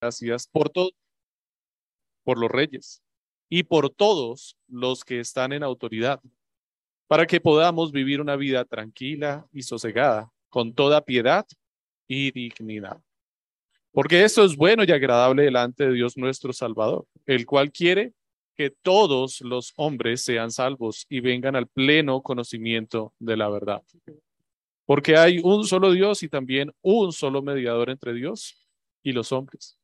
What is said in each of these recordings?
gracias por todo, por los reyes y por todos los que están en autoridad, para que podamos vivir una vida tranquila y sosegada, con toda piedad y dignidad. Porque esto es bueno y agradable delante de Dios nuestro Salvador, el cual quiere que todos los hombres sean salvos y vengan al pleno conocimiento de la verdad. Porque hay un solo Dios y también un solo mediador entre Dios y los hombres.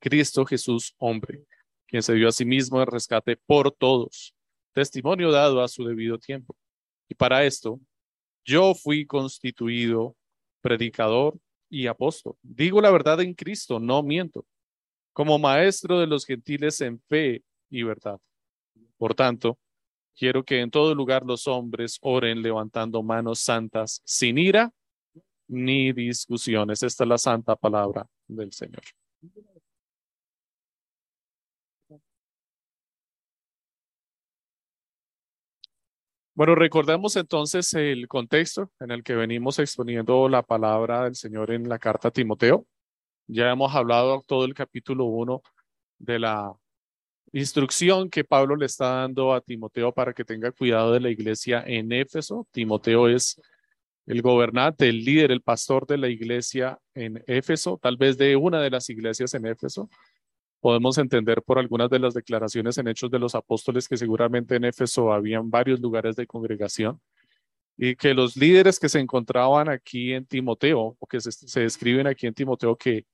Cristo Jesús, hombre, quien se dio a sí mismo en rescate por todos, testimonio dado a su debido tiempo. Y para esto, yo fui constituido predicador y apóstol. Digo la verdad en Cristo, no miento, como maestro de los gentiles en fe y verdad. Por tanto, quiero que en todo lugar los hombres oren levantando manos santas, sin ira ni discusiones. Esta es la santa palabra del Señor. Bueno, recordemos entonces el contexto en el que venimos exponiendo la palabra del Señor en la carta a Timoteo. Ya hemos hablado todo el capítulo 1 de la instrucción que Pablo le está dando a Timoteo para que tenga cuidado de la iglesia en Éfeso. Timoteo es el gobernante, el líder, el pastor de la iglesia en Éfeso, tal vez de una de las iglesias en Éfeso podemos entender por algunas de las declaraciones en Hechos de los Apóstoles que seguramente en Éfeso habían varios lugares de congregación y que los líderes que se encontraban aquí en Timoteo o que se, se describen aquí en Timoteo que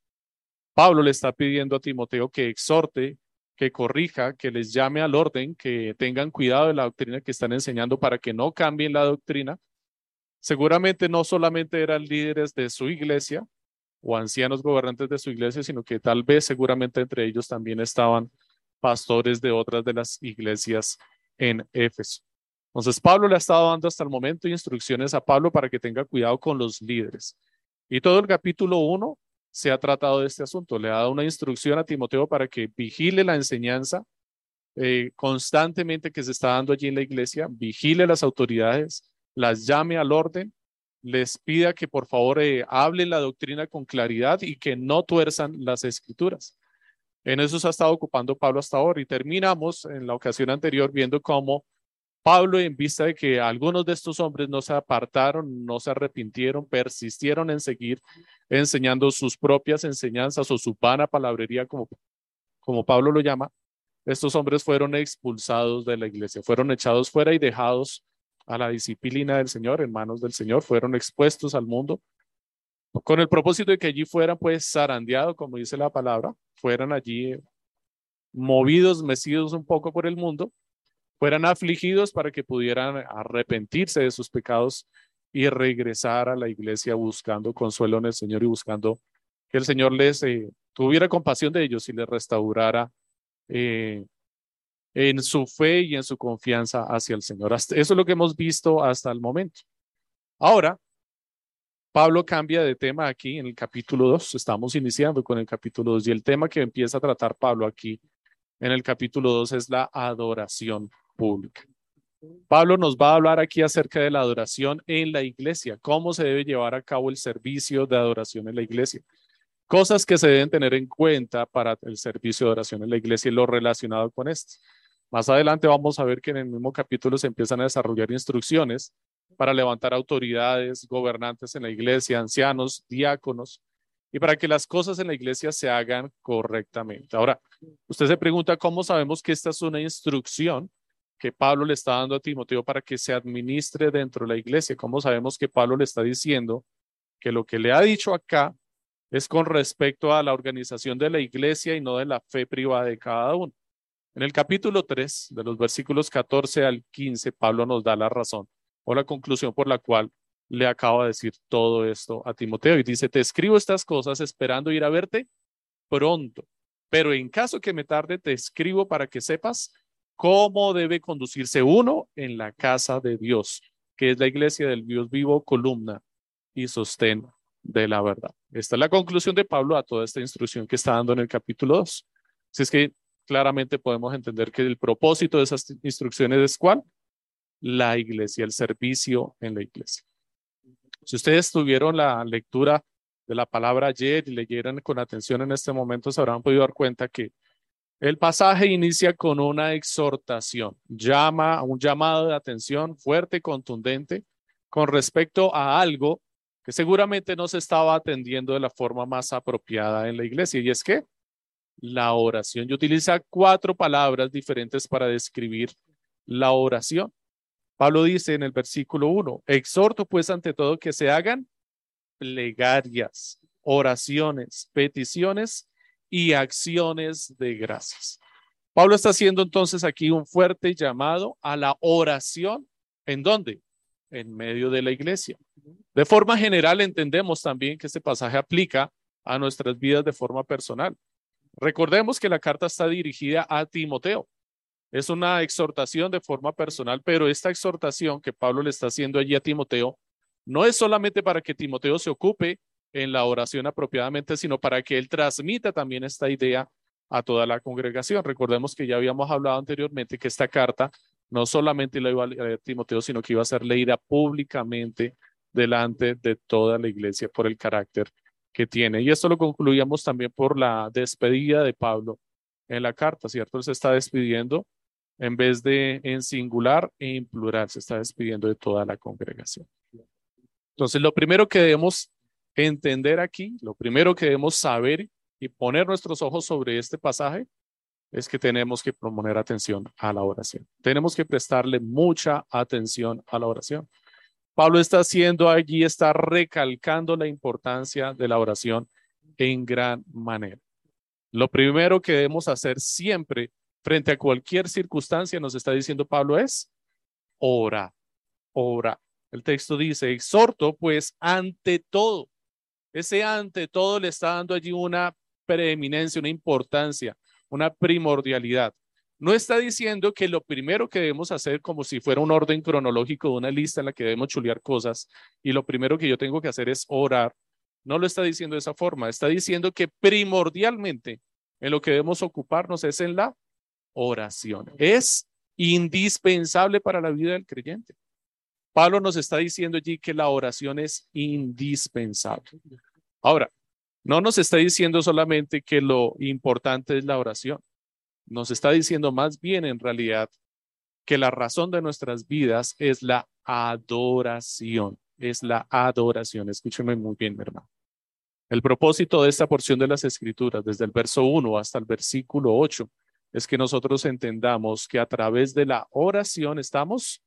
Pablo le está pidiendo a Timoteo que exhorte, que corrija, que les llame al orden, que tengan cuidado de la doctrina que están enseñando para que no cambien la doctrina. Seguramente no solamente eran líderes de su iglesia, o ancianos gobernantes de su iglesia, sino que tal vez seguramente entre ellos también estaban pastores de otras de las iglesias en Éfeso. Entonces Pablo le ha estado dando hasta el momento instrucciones a Pablo para que tenga cuidado con los líderes. Y todo el capítulo 1 se ha tratado de este asunto. Le ha dado una instrucción a Timoteo para que vigile la enseñanza eh, constantemente que se está dando allí en la iglesia, vigile las autoridades, las llame al orden les pida que por favor eh, hablen la doctrina con claridad y que no tuerzan las escrituras. En eso se ha estado ocupando Pablo hasta ahora y terminamos en la ocasión anterior viendo cómo Pablo, en vista de que algunos de estos hombres no se apartaron, no se arrepintieron, persistieron en seguir enseñando sus propias enseñanzas o su vana palabrería, como, como Pablo lo llama, estos hombres fueron expulsados de la iglesia, fueron echados fuera y dejados a la disciplina del Señor, en manos del Señor, fueron expuestos al mundo con el propósito de que allí fueran pues zarandeados, como dice la palabra, fueran allí movidos, mecidos un poco por el mundo, fueran afligidos para que pudieran arrepentirse de sus pecados y regresar a la iglesia buscando consuelo en el Señor y buscando que el Señor les eh, tuviera compasión de ellos y les restaurara eh, en su fe y en su confianza hacia el Señor. eso es lo que hemos visto hasta el momento. Ahora, Pablo cambia de tema aquí en el capítulo 2. Estamos iniciando con el capítulo 2 y el tema que empieza a tratar Pablo aquí en el capítulo 2 es la adoración pública. Pablo nos va a hablar aquí acerca de la adoración en la iglesia, cómo se debe llevar a cabo el servicio de adoración en la iglesia. Cosas que se deben tener en cuenta para el servicio de adoración en la iglesia y lo relacionado con esto. Más adelante vamos a ver que en el mismo capítulo se empiezan a desarrollar instrucciones para levantar autoridades, gobernantes en la iglesia, ancianos, diáconos, y para que las cosas en la iglesia se hagan correctamente. Ahora, usted se pregunta cómo sabemos que esta es una instrucción que Pablo le está dando a Timoteo para que se administre dentro de la iglesia. ¿Cómo sabemos que Pablo le está diciendo que lo que le ha dicho acá es con respecto a la organización de la iglesia y no de la fe privada de cada uno? En el capítulo 3, de los versículos 14 al 15, Pablo nos da la razón o la conclusión por la cual le acaba de decir todo esto a Timoteo y dice, te escribo estas cosas esperando ir a verte pronto, pero en caso que me tarde, te escribo para que sepas cómo debe conducirse uno en la casa de Dios, que es la iglesia del Dios vivo, columna y sostén de la verdad. Esta es la conclusión de Pablo a toda esta instrucción que está dando en el capítulo 2. Si es que claramente podemos entender que el propósito de esas instrucciones es cuál? La iglesia, el servicio en la iglesia. Si ustedes tuvieron la lectura de la palabra ayer y leyeran con atención en este momento, se habrán podido dar cuenta que el pasaje inicia con una exhortación, llama, un llamado de atención fuerte contundente con respecto a algo que seguramente no se estaba atendiendo de la forma más apropiada en la iglesia, y es que la oración. Y utiliza cuatro palabras diferentes para describir la oración. Pablo dice en el versículo 1, exhorto pues ante todo que se hagan plegarias, oraciones, peticiones y acciones de gracias. Pablo está haciendo entonces aquí un fuerte llamado a la oración. ¿En dónde? En medio de la iglesia. De forma general entendemos también que este pasaje aplica a nuestras vidas de forma personal. Recordemos que la carta está dirigida a Timoteo. Es una exhortación de forma personal, pero esta exhortación que Pablo le está haciendo allí a Timoteo no es solamente para que Timoteo se ocupe en la oración apropiadamente, sino para que él transmita también esta idea a toda la congregación. Recordemos que ya habíamos hablado anteriormente que esta carta no solamente la iba a leer Timoteo, sino que iba a ser leída públicamente delante de toda la iglesia por el carácter tiene. Y esto lo concluíamos también por la despedida de Pablo en la carta, ¿cierto? Se está despidiendo en vez de en singular e en plural, se está despidiendo de toda la congregación. Entonces, lo primero que debemos entender aquí, lo primero que debemos saber y poner nuestros ojos sobre este pasaje es que tenemos que poner atención a la oración. Tenemos que prestarle mucha atención a la oración. Pablo está haciendo allí, está recalcando la importancia de la oración en gran manera. Lo primero que debemos hacer siempre frente a cualquier circunstancia, nos está diciendo Pablo, es ora, ora. El texto dice, exhorto pues ante todo ese ante todo le está dando allí una preeminencia, una importancia, una primordialidad. No está diciendo que lo primero que debemos hacer, como si fuera un orden cronológico de una lista en la que debemos chulear cosas, y lo primero que yo tengo que hacer es orar. No lo está diciendo de esa forma. Está diciendo que primordialmente en lo que debemos ocuparnos es en la oración. Es indispensable para la vida del creyente. Pablo nos está diciendo allí que la oración es indispensable. Ahora, no nos está diciendo solamente que lo importante es la oración. Nos está diciendo más bien en realidad que la razón de nuestras vidas es la adoración. Es la adoración. Escúcheme muy bien, mi hermano. El propósito de esta porción de las Escrituras, desde el verso 1 hasta el versículo 8, es que nosotros entendamos que a través de la oración estamos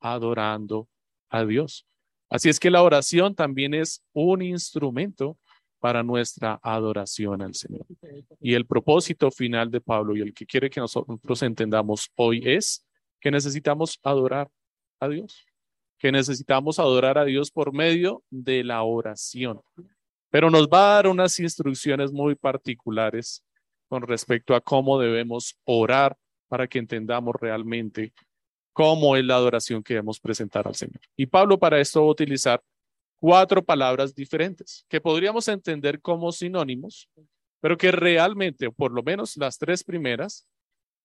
adorando a Dios. Así es que la oración también es un instrumento para nuestra adoración al Señor. Y el propósito final de Pablo y el que quiere que nosotros entendamos hoy es que necesitamos adorar a Dios, que necesitamos adorar a Dios por medio de la oración. Pero nos va a dar unas instrucciones muy particulares con respecto a cómo debemos orar para que entendamos realmente cómo es la adoración que debemos presentar al Señor. Y Pablo para esto va a utilizar cuatro palabras diferentes que podríamos entender como sinónimos, pero que realmente, o por lo menos las tres primeras,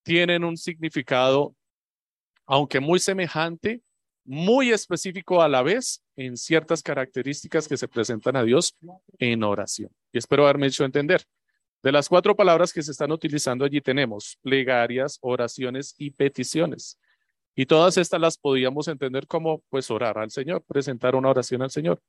tienen un significado, aunque muy semejante, muy específico a la vez en ciertas características que se presentan a Dios en oración. Y espero haberme hecho entender. De las cuatro palabras que se están utilizando allí tenemos plegarias, oraciones y peticiones. Y todas estas las podíamos entender como pues orar al Señor, presentar una oración al Señor.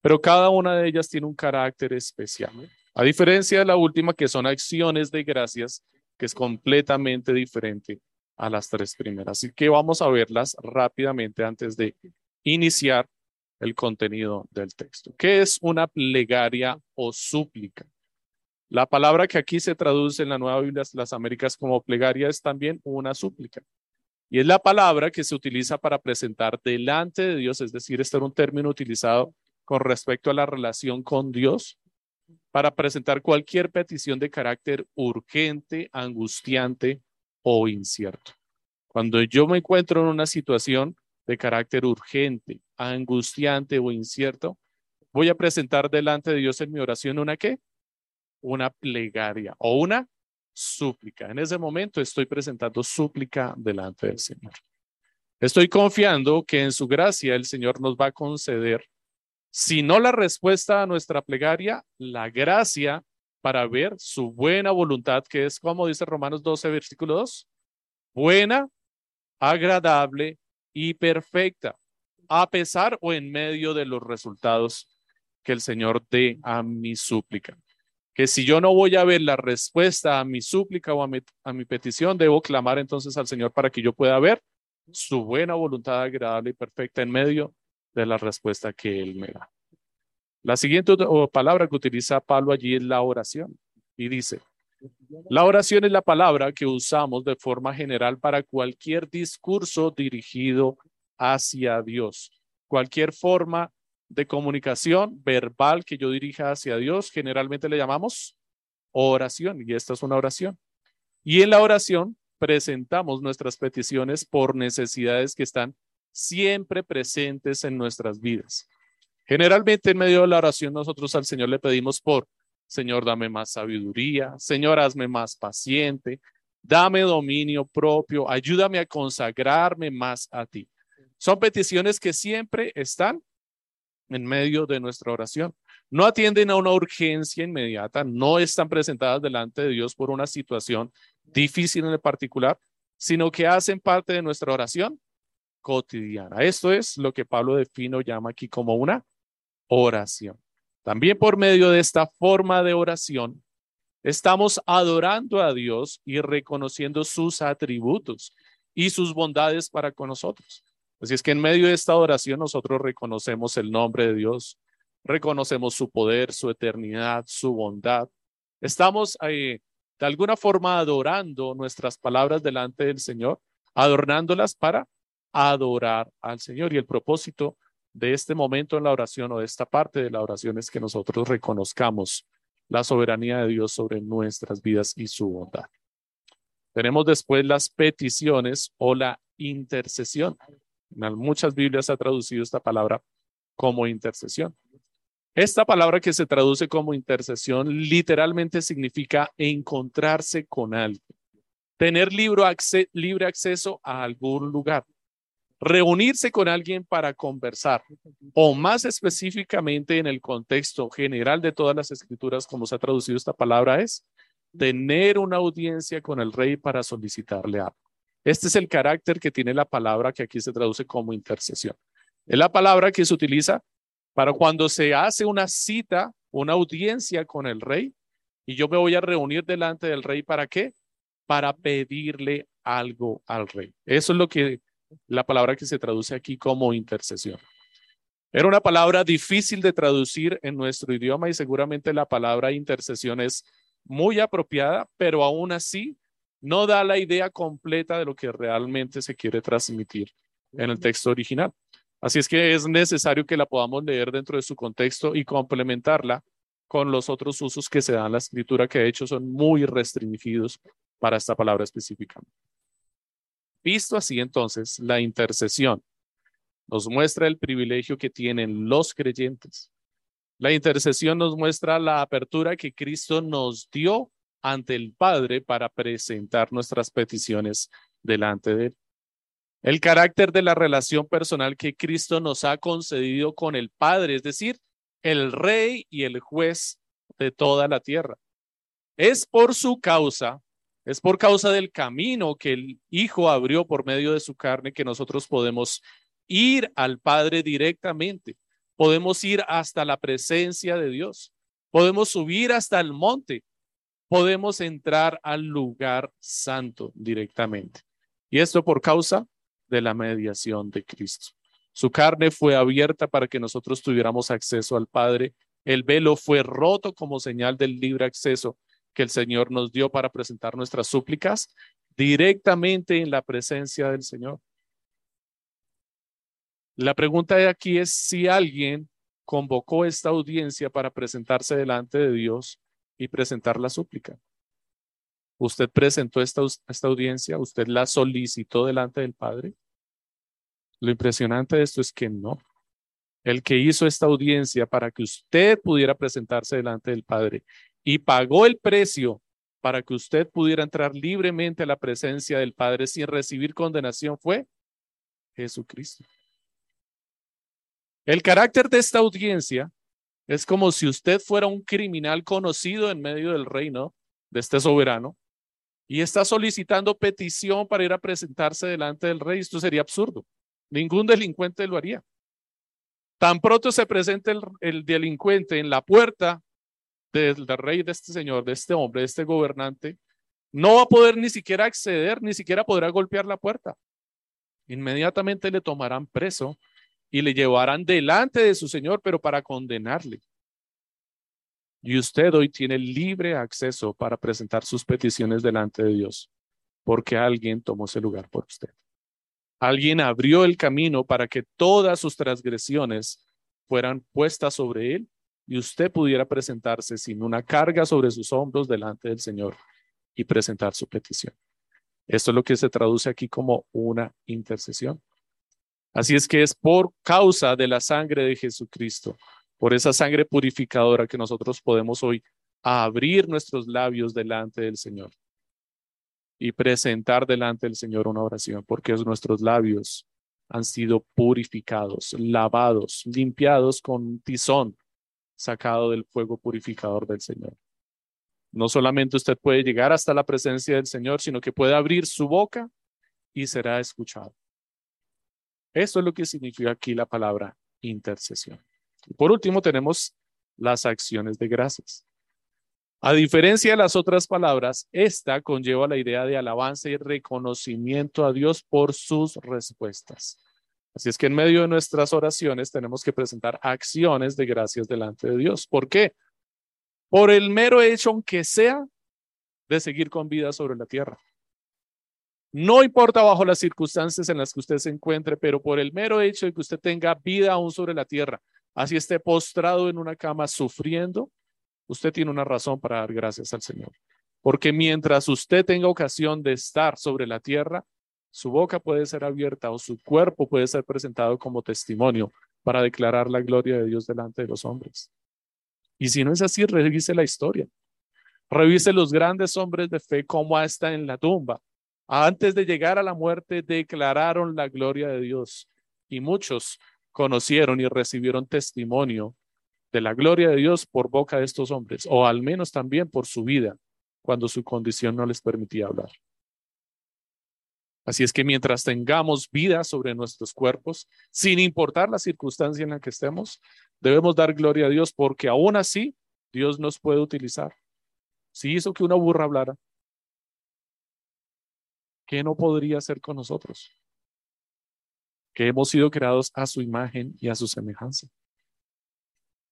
Pero cada una de ellas tiene un carácter especial. A diferencia de la última, que son acciones de gracias, que es completamente diferente a las tres primeras. Así que vamos a verlas rápidamente antes de iniciar el contenido del texto. ¿Qué es una plegaria o súplica? La palabra que aquí se traduce en la Nueva Biblia las Américas como plegaria es también una súplica. Y es la palabra que se utiliza para presentar delante de Dios, es decir, este era un término utilizado con respecto a la relación con Dios para presentar cualquier petición de carácter urgente, angustiante o incierto. Cuando yo me encuentro en una situación de carácter urgente, angustiante o incierto, voy a presentar delante de Dios en mi oración una qué? Una plegaria o una súplica. En ese momento estoy presentando súplica delante del Señor. Estoy confiando que en su gracia el Señor nos va a conceder Si no la respuesta a nuestra plegaria, la gracia para ver su buena voluntad, que es como dice Romanos 12, versículo 2, buena, agradable y perfecta, a pesar o en medio de los resultados que el Señor dé a mi súplica. Que si yo no voy a ver la respuesta a mi súplica o a mi, a mi petición, debo clamar entonces al Señor para que yo pueda ver su buena voluntad agradable y perfecta en medio de la respuesta que Él me da. La siguiente palabra que utiliza Pablo allí es la oración y dice, la oración es la palabra que usamos de forma general para cualquier discurso dirigido hacia Dios. Cualquier forma de comunicación verbal que yo dirija hacia Dios, generalmente le llamamos oración y esta es una oración. Y en la oración presentamos nuestras peticiones por necesidades que están siempre presentes en nuestras vidas. Generalmente en medio de la oración nosotros al Señor le pedimos por, Señor, dame más sabiduría, Señor, hazme más paciente, dame dominio propio, ayúdame a consagrarme más a ti. Son peticiones que siempre están en medio de nuestra oración. No atienden a una urgencia inmediata, no están presentadas delante de Dios por una situación difícil en el particular, sino que hacen parte de nuestra oración cotidiana. Esto es lo que Pablo de Fino llama aquí como una oración. También por medio de esta forma de oración, estamos adorando a Dios y reconociendo sus atributos y sus bondades para con nosotros. Así es que en medio de esta oración nosotros reconocemos el nombre de Dios, reconocemos su poder, su eternidad, su bondad. Estamos eh, de alguna forma adorando nuestras palabras delante del Señor, adornándolas para adorar al Señor. Y el propósito de este momento en la oración o de esta parte de la oración es que nosotros reconozcamos la soberanía de Dios sobre nuestras vidas y su bondad. Tenemos después las peticiones o la intercesión. En muchas Biblias ha traducido esta palabra como intercesión. Esta palabra que se traduce como intercesión literalmente significa encontrarse con alguien, tener libre, acceso a algún lugar, reunirse con alguien para conversar, o más específicamente en el contexto general de todas las escrituras, como se ha traducido esta palabra, es tener una audiencia con el rey para solicitarle algo. Este es el carácter que tiene la palabra que aquí se traduce como intercesión. Es la palabra que se utiliza para cuando se hace una cita, una audiencia con el rey, y yo me voy a reunir delante del rey para qué? Para pedirle algo al rey. Eso es lo que la palabra que se traduce aquí como intercesión. Era una palabra difícil de traducir en nuestro idioma y seguramente la palabra intercesión es muy apropiada, pero aún así no da la idea completa de lo que realmente se quiere transmitir en el texto original. Así es que es necesario que la podamos leer dentro de su contexto y complementarla con los otros usos que se dan en la escritura, que de hecho son muy restringidos para esta palabra específica. Visto así entonces, la intercesión nos muestra el privilegio que tienen los creyentes. La intercesión nos muestra la apertura que Cristo nos dio ante el Padre para presentar nuestras peticiones delante de Él. El carácter de la relación personal que Cristo nos ha concedido con el Padre, es decir, el Rey y el juez de toda la tierra. Es por su causa, es por causa del camino que el Hijo abrió por medio de su carne que nosotros podemos ir al Padre directamente. Podemos ir hasta la presencia de Dios. Podemos subir hasta el monte podemos entrar al lugar santo directamente. Y esto por causa de la mediación de Cristo. Su carne fue abierta para que nosotros tuviéramos acceso al Padre. El velo fue roto como señal del libre acceso que el Señor nos dio para presentar nuestras súplicas directamente en la presencia del Señor. La pregunta de aquí es si alguien convocó esta audiencia para presentarse delante de Dios y presentar la súplica. Usted presentó esta, esta audiencia, usted la solicitó delante del Padre. Lo impresionante de esto es que no. El que hizo esta audiencia para que usted pudiera presentarse delante del Padre y pagó el precio para que usted pudiera entrar libremente a la presencia del Padre sin recibir condenación fue Jesucristo. El carácter de esta audiencia es como si usted fuera un criminal conocido en medio del reino de este soberano y está solicitando petición para ir a presentarse delante del rey. Esto sería absurdo. Ningún delincuente lo haría. Tan pronto se presente el, delincuente en la puerta del, del rey, de este señor, de este hombre, de este gobernante, no va a poder ni siquiera acceder, ni siquiera podrá golpear la puerta. Inmediatamente le tomarán preso y le llevarán delante de su Señor, pero para condenarle. Y usted hoy tiene libre acceso para presentar sus peticiones delante de Dios, porque alguien tomó ese lugar por usted. Alguien abrió el camino para que todas sus transgresiones fueran puestas sobre él y usted pudiera presentarse sin una carga sobre sus hombros delante del Señor y presentar su petición. Esto es lo que se traduce aquí como una intercesión. Así es que es por causa de la sangre de Jesucristo, por esa sangre purificadora que nosotros podemos hoy abrir nuestros labios delante del Señor y presentar delante del Señor una oración, porque nuestros labios han sido purificados, lavados, limpiados con tizón sacado del fuego purificador del Señor. No solamente usted puede llegar hasta la presencia del Señor, sino que puede abrir su boca y será escuchado. Esto es lo que significa aquí la palabra intercesión. Por último, tenemos las acciones de gracias. A diferencia de las otras palabras, esta conlleva la idea de alabanza y reconocimiento a Dios por sus respuestas. Así es que en medio de nuestras oraciones tenemos que presentar acciones de gracias delante de Dios. ¿Por qué? Por el mero hecho, aunque sea, de seguir con vida sobre la tierra. No importa bajo las circunstancias en las que usted se encuentre, pero por el mero hecho de que usted tenga vida aún sobre la tierra, así esté postrado en una cama sufriendo, usted tiene una razón para dar gracias al Señor. Porque mientras usted tenga ocasión de estar sobre la tierra, su boca puede ser abierta o su cuerpo puede ser presentado como testimonio para declarar la gloria de Dios delante de los hombres. Y si no es así, revise la historia. Revise los grandes hombres de fe, cómo hasta en la tumba antes de llegar a la muerte declararon la gloria de Dios y muchos conocieron y recibieron testimonio de la gloria de Dios por boca de estos hombres, o al menos también por su vida, cuando su condición no les permitía hablar. Así es que mientras tengamos vida sobre nuestros cuerpos, sin importar la circunstancia en la que estemos, debemos dar gloria a Dios porque aún así Dios nos puede utilizar. Si hizo que una burra hablara, ¿qué no podría hacer con nosotros? Que hemos sido creados a su imagen y a su semejanza.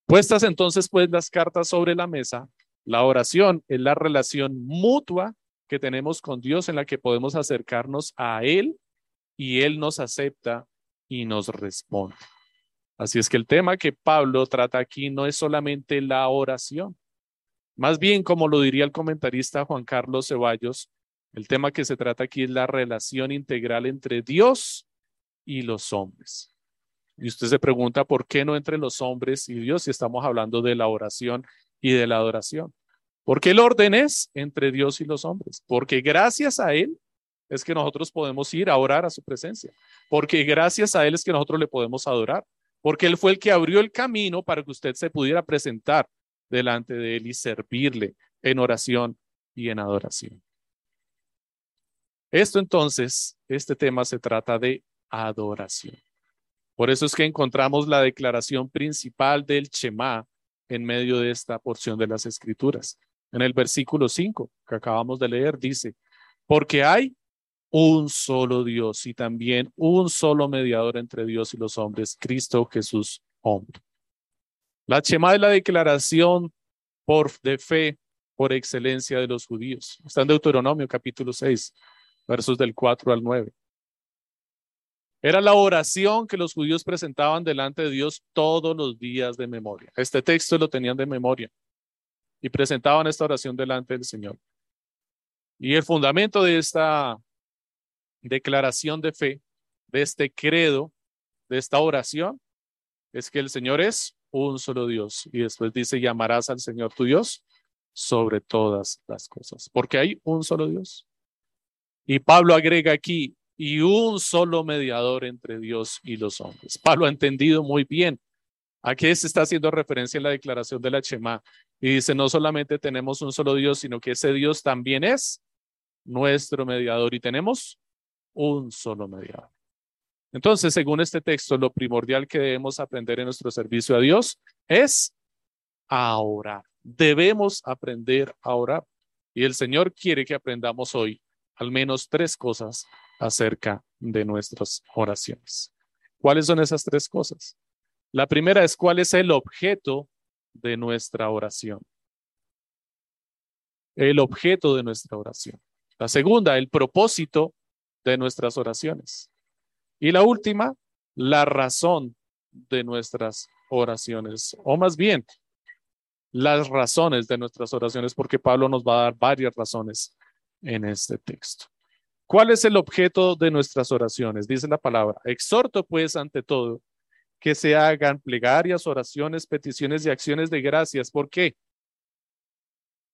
Puestas entonces pues las cartas sobre la mesa, la oración es la relación mutua que tenemos con Dios en la que podemos acercarnos a Él y Él nos acepta y nos responde. Así es que el tema que Pablo trata aquí no es solamente la oración. Más bien, como lo diría el comentarista Juan Carlos Ceballos, el tema que se trata aquí es la relación integral entre Dios y los hombres. Y usted se pregunta, ¿por qué no entre los hombres y Dios si estamos hablando de la oración y de la adoración? Porque el orden es entre Dios y los hombres. Porque gracias a Él es que nosotros podemos ir a orar a su presencia. Porque gracias a Él es que nosotros le podemos adorar. Porque Él fue el que abrió el camino para que usted se pudiera presentar delante de Él y servirle en oración y en adoración. Esto entonces, este tema se trata de adoración. Por eso es que encontramos la declaración principal del Shema en medio de esta porción de las Escrituras. En el versículo 5 que acabamos de leer dice, porque hay un solo Dios y también un solo mediador entre Dios y los hombres, Cristo Jesús, hombre. La Shema es la declaración por, de fe por excelencia de los judíos. Está en Deuteronomio capítulo 6, versos del 4 al 9. Era la oración que los judíos presentaban delante de Dios todos los días de memoria. Este texto lo tenían de memoria y presentaban esta oración delante del Señor. Y el fundamento de esta declaración de fe, de este credo, de esta oración, es que el Señor es un solo Dios. Y después dice, llamarás al Señor tu Dios sobre todas las cosas, porque hay un solo Dios. Y Pablo agrega aquí, y un solo mediador entre Dios y los hombres. Pablo ha entendido muy bien a qué se está haciendo referencia en la declaración de la Chema. Y dice, no solamente tenemos un solo Dios, sino que ese Dios también es nuestro mediador y tenemos un solo mediador. Entonces, según este texto, lo primordial que debemos aprender en nuestro servicio a Dios es a orar. Debemos aprender a orar. Y el Señor quiere que aprendamos hoy al menos tres cosas acerca de nuestras oraciones. ¿Cuáles son esas tres cosas? La primera es cuál es el objeto de nuestra oración. El objeto de nuestra oración. La segunda, el propósito de nuestras oraciones. Y la última, la razón de nuestras oraciones, o más bien, las razones de nuestras oraciones, porque Pablo nos va a dar varias razones en este texto. ¿Cuál es el objeto de nuestras oraciones? Dice la palabra. Exhorto pues ante todo que se hagan plegarias, oraciones, peticiones y acciones de gracias. ¿Por qué?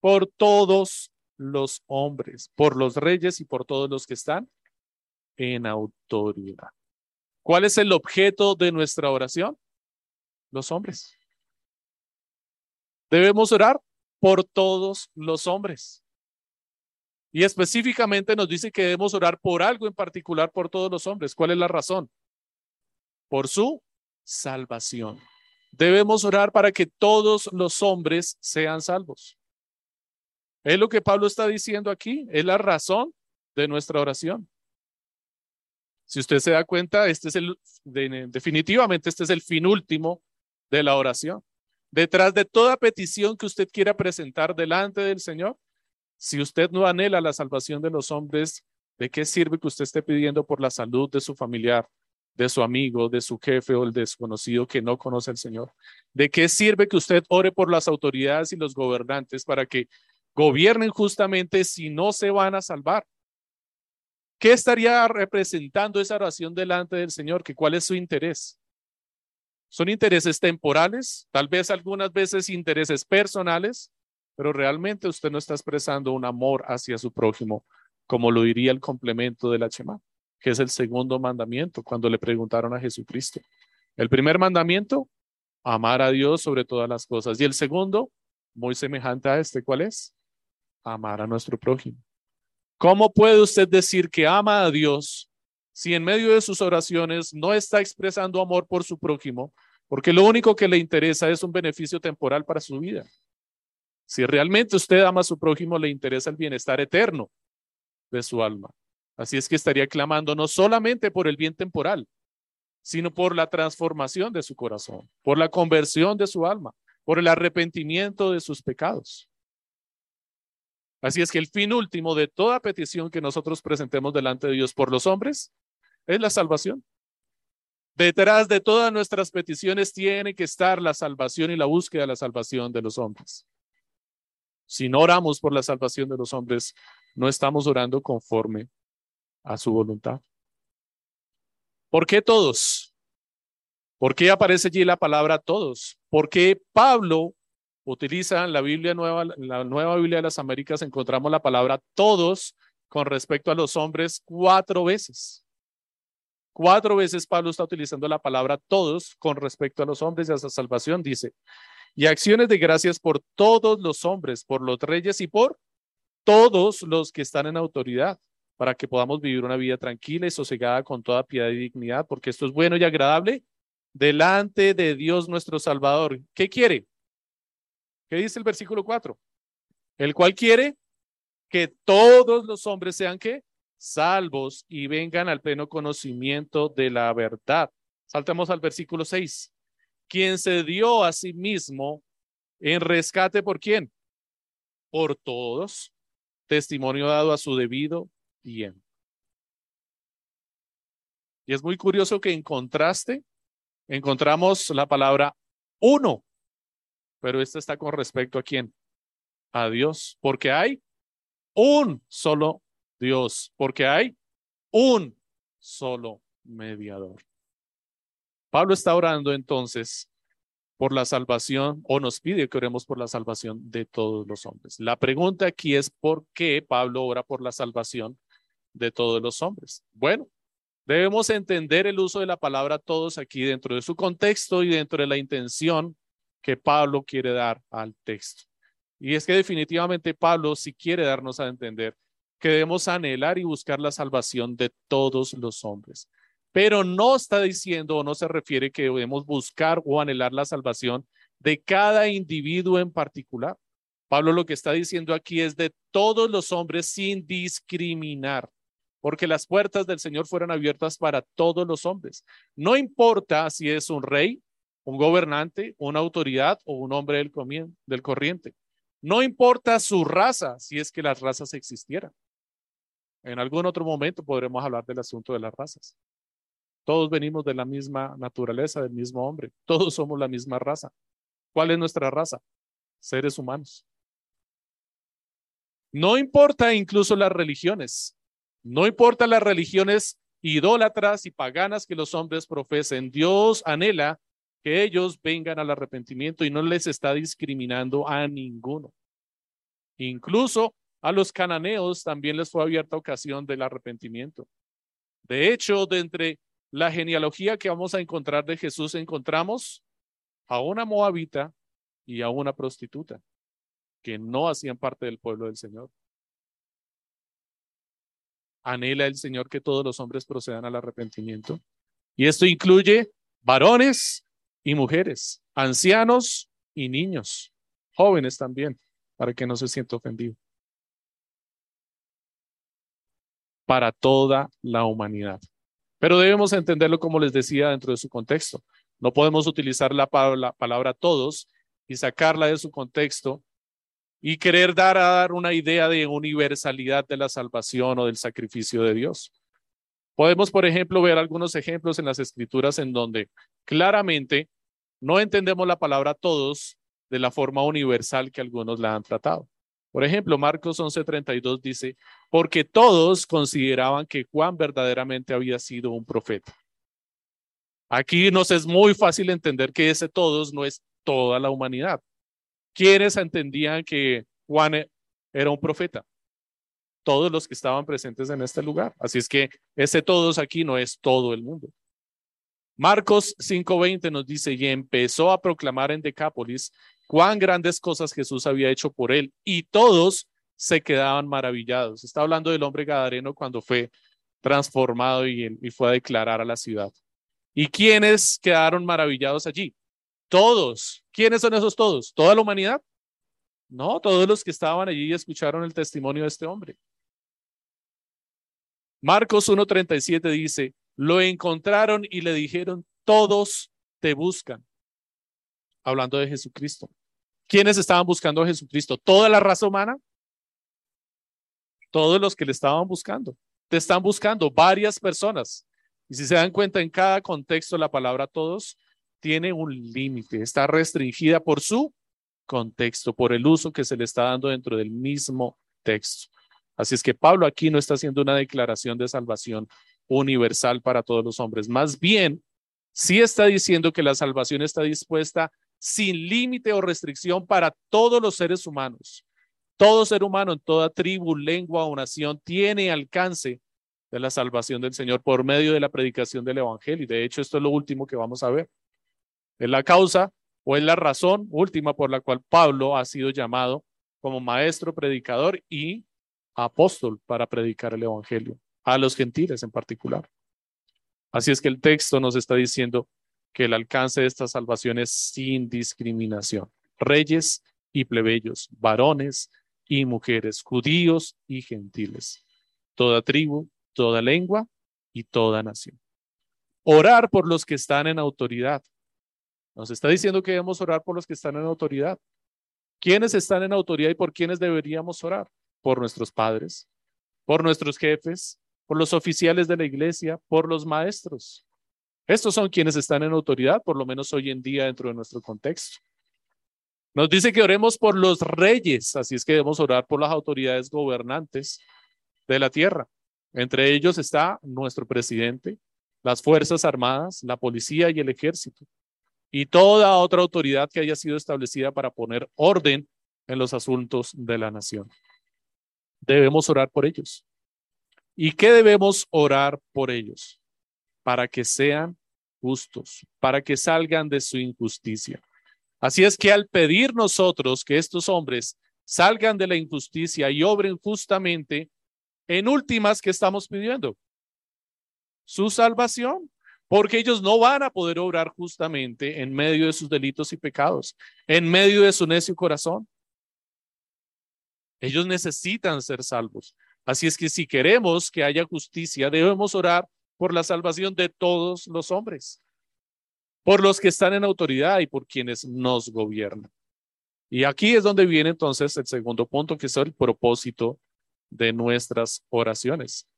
Por todos los hombres, por los reyes y por todos los que están en autoridad. ¿Cuál es el objeto de nuestra oración? Los hombres. Debemos orar por todos los hombres. Y específicamente nos dice que debemos orar por algo en particular por todos los hombres. ¿Cuál es la razón? Por su salvación. Debemos orar para que todos los hombres sean salvos. Es lo que Pablo está diciendo aquí, es la razón de nuestra oración. Si usted se da cuenta, este es el, definitivamente este es el fin último de la oración. Detrás de toda petición que usted quiera presentar delante del Señor, si usted no anhela la salvación de los hombres, ¿de qué sirve que usted esté pidiendo por la salud de su familiar, de su amigo, de su jefe o el desconocido que no conoce al Señor? ¿De qué sirve que usted ore por las autoridades y los gobernantes para que gobiernen justamente si no se van a salvar? ¿Qué estaría representando esa oración delante del Señor? ¿Que ¿Cuál es su interés? ¿Son intereses temporales? Tal vez algunas veces intereses personales pero realmente usted no está expresando un amor hacia su prójimo, como lo diría el complemento de la Chema, que es el segundo mandamiento cuando le preguntaron a Jesucristo. El primer mandamiento, amar a Dios sobre todas las cosas. Y el segundo, muy semejante a este, ¿cuál es? Amar a nuestro prójimo. ¿Cómo puede usted decir que ama a Dios si en medio de sus oraciones no está expresando amor por su prójimo? Porque lo único que le interesa es un beneficio temporal para su vida. Si realmente usted ama a su prójimo, le interesa el bienestar eterno de su alma. Así es que estaría clamando no solamente por el bien temporal, sino por la transformación de su corazón, por la conversión de su alma, por el arrepentimiento de sus pecados. Así es que el fin último de toda petición que nosotros presentemos delante de Dios por los hombres es la salvación. Detrás de todas nuestras peticiones tiene que estar la salvación y la búsqueda de la salvación de los hombres. Si no oramos por la salvación de los hombres, no estamos orando conforme a su voluntad. ¿Por qué todos? ¿Por qué aparece allí la palabra todos? Porque Pablo utiliza en la Biblia nueva, la nueva Biblia de las Américas, encontramos la palabra todos con respecto a los hombres cuatro veces. Cuatro veces Pablo está utilizando la palabra todos con respecto a los hombres y a su salvación. Dice, y acciones de gracias por todos los hombres, por los reyes y por todos los que están en autoridad, para que podamos vivir una vida tranquila y sosegada con toda piedad y dignidad, porque esto es bueno y agradable delante de Dios nuestro Salvador. ¿Qué quiere? ¿Qué dice el versículo 4? El cual quiere que todos los hombres sean que salvos y vengan al pleno conocimiento de la verdad. Saltemos al versículo 6 quien se dio a sí mismo en rescate por quién? Por todos, testimonio dado a su debido tiempo. Y es muy curioso que en contraste encontramos la palabra uno, pero esta está con respecto a quién? A Dios, porque hay un solo Dios, porque hay un solo mediador. Pablo está orando entonces por la salvación o nos pide que oremos por la salvación de todos los hombres. La pregunta aquí es por qué Pablo ora por la salvación de todos los hombres. Bueno, debemos entender el uso de la palabra todos aquí dentro de su contexto y dentro de la intención que Pablo quiere dar al texto. Y es que definitivamente Pablo si quiere darnos a entender que debemos anhelar y buscar la salvación de todos los hombres. Pero no está diciendo o no se refiere que debemos buscar o anhelar la salvación de cada individuo en particular. Pablo lo que está diciendo aquí es de todos los hombres sin discriminar, porque las puertas del Señor fueron abiertas para todos los hombres. No importa si es un rey, un gobernante, una autoridad o un hombre del, del corriente. No importa su raza, si es que las razas existieran. En algún otro momento podremos hablar del asunto de las razas. Todos venimos de la misma naturaleza, del mismo hombre. Todos somos la misma raza. ¿Cuál es nuestra raza? Seres humanos. No importa incluso las religiones. No importa las religiones idólatras y paganas que los hombres profesen. Dios anhela que ellos vengan al arrepentimiento y no les está discriminando a ninguno. Incluso a los cananeos también les fue abierta ocasión del arrepentimiento. De hecho, de entre la genealogía que vamos a encontrar de Jesús, encontramos a una moabita y a una prostituta que no hacían parte del pueblo del Señor. Anhela el Señor que todos los hombres procedan al arrepentimiento. Y esto incluye varones y mujeres, ancianos y niños, jóvenes también, para que no se sienta ofendido. Para toda la humanidad. Pero debemos entenderlo, como les decía, dentro de su contexto. No podemos utilizar la palabra, todos y sacarla de su contexto y querer dar a dar una idea de universalidad de la salvación o del sacrificio de Dios. Podemos, por ejemplo, ver algunos ejemplos en las escrituras en donde claramente no entendemos la palabra todos de la forma universal que algunos la han tratado. Por ejemplo, Marcos 11:32 dice, porque todos consideraban que Juan verdaderamente había sido un profeta. Aquí nos es muy fácil entender que ese todos no es toda la humanidad. ¿Quiénes entendían que Juan era un profeta? todos los que estaban presentes en este lugar. Así es que ese todos aquí no es todo el mundo. Marcos 5:20 nos dice, y empezó a proclamar en Decápolis cuán grandes cosas Jesús había hecho por él, y todos se quedaban maravillados. Está hablando del hombre gadareno cuando fue transformado y, y fue a declarar a la ciudad. ¿Y quiénes quedaron maravillados allí? Todos. ¿Quiénes son esos todos? ¿Toda la humanidad? No, todos los que estaban allí y escucharon el testimonio de este hombre. Marcos 1.37 dice, lo encontraron y le dijeron, todos te buscan. Hablando de Jesucristo. ¿Quiénes estaban buscando a Jesucristo? ¿Toda la raza humana? Todos los que le estaban buscando. Te están buscando varias personas. Y si se dan cuenta, en cada contexto la palabra todos tiene un límite, está restringida por su contexto, por el uso que se le está dando dentro del mismo texto. Así es que Pablo aquí no está haciendo una declaración de salvación universal para todos los hombres. Más bien, sí está diciendo que la salvación está dispuesta sin límite o restricción para todos los seres humanos. Todo ser humano en toda tribu, lengua o nación tiene alcance de la salvación del Señor por medio de la predicación del Evangelio. Y de hecho, esto es lo último que vamos a ver. Es la causa o es la razón última por la cual Pablo ha sido llamado como maestro, predicador y apóstol para predicar el Evangelio, a los gentiles en particular. Así es que el texto nos está diciendo que el alcance de esta salvación es sin discriminación. Reyes y plebeyos, varones y mujeres, judíos y gentiles, toda tribu, toda lengua y toda nación. Orar por los que están en autoridad, nos está diciendo que debemos orar por los que están en autoridad. ¿Quiénes están en autoridad y por quiénes deberíamos orar? Por nuestros padres, por nuestros jefes, por los oficiales de la iglesia, por los maestros. Estos son quienes están en autoridad, por lo menos hoy en día dentro de nuestro contexto. Nos dice que oremos por los reyes, así es que debemos orar por las autoridades gobernantes de la tierra. Entre ellos está nuestro presidente, las Fuerzas Armadas, la policía y el ejército y toda otra autoridad que haya sido establecida para poner orden en los asuntos de la nación. Debemos orar por ellos. ¿Y qué debemos orar por ellos? Para que sean justos, para que salgan de su injusticia. Así es que al pedir nosotros que estos hombres salgan de la injusticia y obren justamente, en últimas, ¿qué estamos pidiendo? Su salvación, porque ellos no van a poder obrar justamente en medio de sus delitos y pecados, en medio de su necio corazón. Ellos necesitan ser salvos. Así es que si queremos que haya justicia, debemos orar por la salvación de todos los hombres, por los que están en autoridad y por quienes nos gobiernan. Y aquí es donde viene entonces el segundo punto, que es el propósito de nuestras oraciones.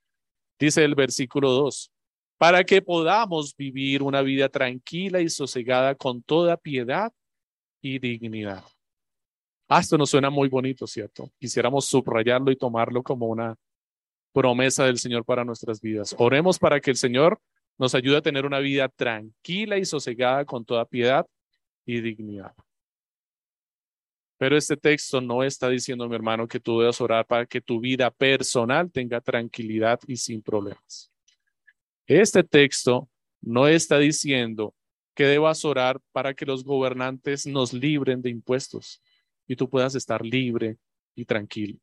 Dice el versículo 2, para que podamos vivir una vida tranquila y sosegada con toda piedad y dignidad. Ah, esto nos suena muy bonito, ¿cierto? Quisiéramos subrayarlo y tomarlo como una promesa del Señor para nuestras vidas. Oremos para que el Señor nos ayude a tener una vida tranquila y sosegada con toda piedad y dignidad. Pero este texto no está diciendo, mi hermano, que tú debas orar para que tu vida personal tenga tranquilidad y sin problemas. Este texto no está diciendo que debas orar para que los gobernantes nos libren de impuestos y tú puedas estar libre y tranquilo.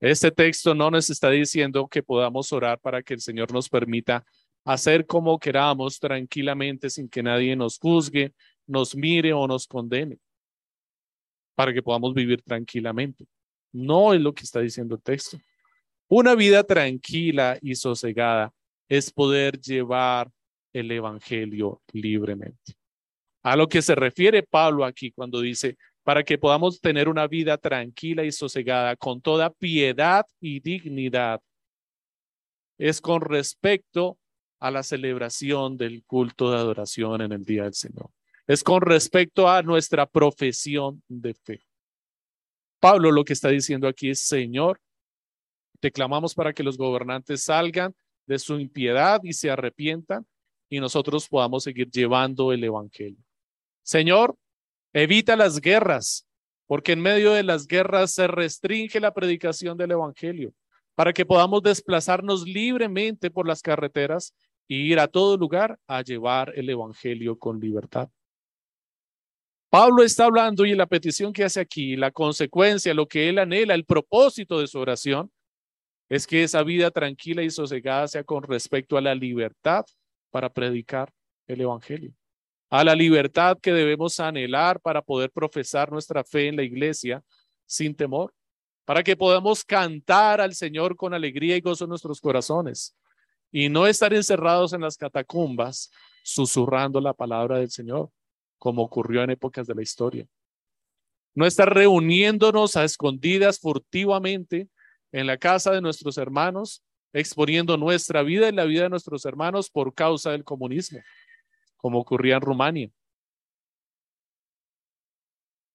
Este texto no nos está diciendo que podamos orar para que el Señor nos permita hacer como queramos tranquilamente sin que nadie nos juzgue, nos mire o nos condene, para que podamos vivir tranquilamente. No es lo que está diciendo el texto. Una vida tranquila y sosegada es poder llevar el Evangelio libremente. A lo que se refiere Pablo aquí cuando dice, para que podamos tener una vida tranquila y sosegada con toda piedad y dignidad. Es con respecto a la celebración del culto de adoración en el día del Señor. Es con respecto a nuestra profesión de fe. Pablo lo que está diciendo aquí es, Señor, te clamamos para que los gobernantes salgan de su impiedad y se arrepientan y nosotros podamos seguir llevando el Evangelio. Señor, Evita las guerras, porque en medio de las guerras se restringe la predicación del Evangelio, para que podamos desplazarnos libremente por las carreteras y ir a todo lugar a llevar el Evangelio con libertad. Pablo está hablando y la petición que hace aquí, la consecuencia, lo que él anhela, el propósito de su oración, es que esa vida tranquila y sosegada sea con respecto a la libertad para predicar el Evangelio a la libertad que debemos anhelar para poder profesar nuestra fe en la iglesia sin temor, para que podamos cantar al Señor con alegría y gozo en nuestros corazones y no estar encerrados en las catacumbas susurrando la palabra del Señor, como ocurrió en épocas de la historia. No estar reuniéndonos a escondidas furtivamente en la casa de nuestros hermanos, exponiendo nuestra vida y la vida de nuestros hermanos por causa del comunismo como ocurría en Rumania,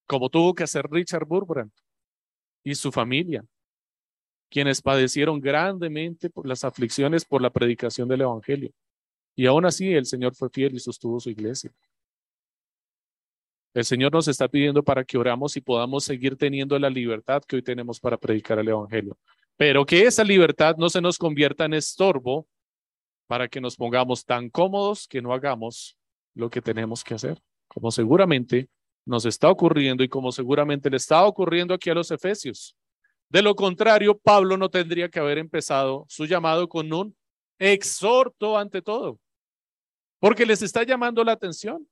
como tuvo que hacer Richard Burbrand y su familia, quienes padecieron grandemente por las aflicciones por la predicación del Evangelio. Y aún así el Señor fue fiel y sostuvo su iglesia. El Señor nos está pidiendo para que oramos y podamos seguir teniendo la libertad que hoy tenemos para predicar el Evangelio. Pero que esa libertad no se nos convierta en estorbo para que nos pongamos tan cómodos que no hagamos lo que tenemos que hacer, como seguramente nos está ocurriendo y como seguramente le está ocurriendo aquí a los efesios. De lo contrario, Pablo no tendría que haber empezado su llamado con un exhorto ante todo, porque les está llamando la atención,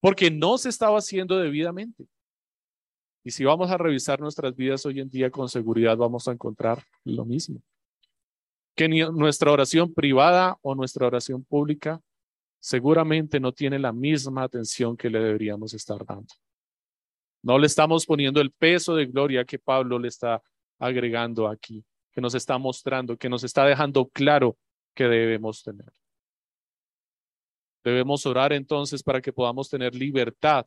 porque no se estaba haciendo debidamente. Y si vamos a revisar nuestras vidas hoy en día, con seguridad vamos a encontrar lo mismo. Que nuestra oración privada o nuestra oración pública seguramente no tiene la misma atención que le deberíamos estar dando. No le estamos poniendo el peso de gloria que Pablo le está agregando aquí, que nos está mostrando, que nos está dejando claro que debemos tener. Debemos orar entonces para que podamos tener libertad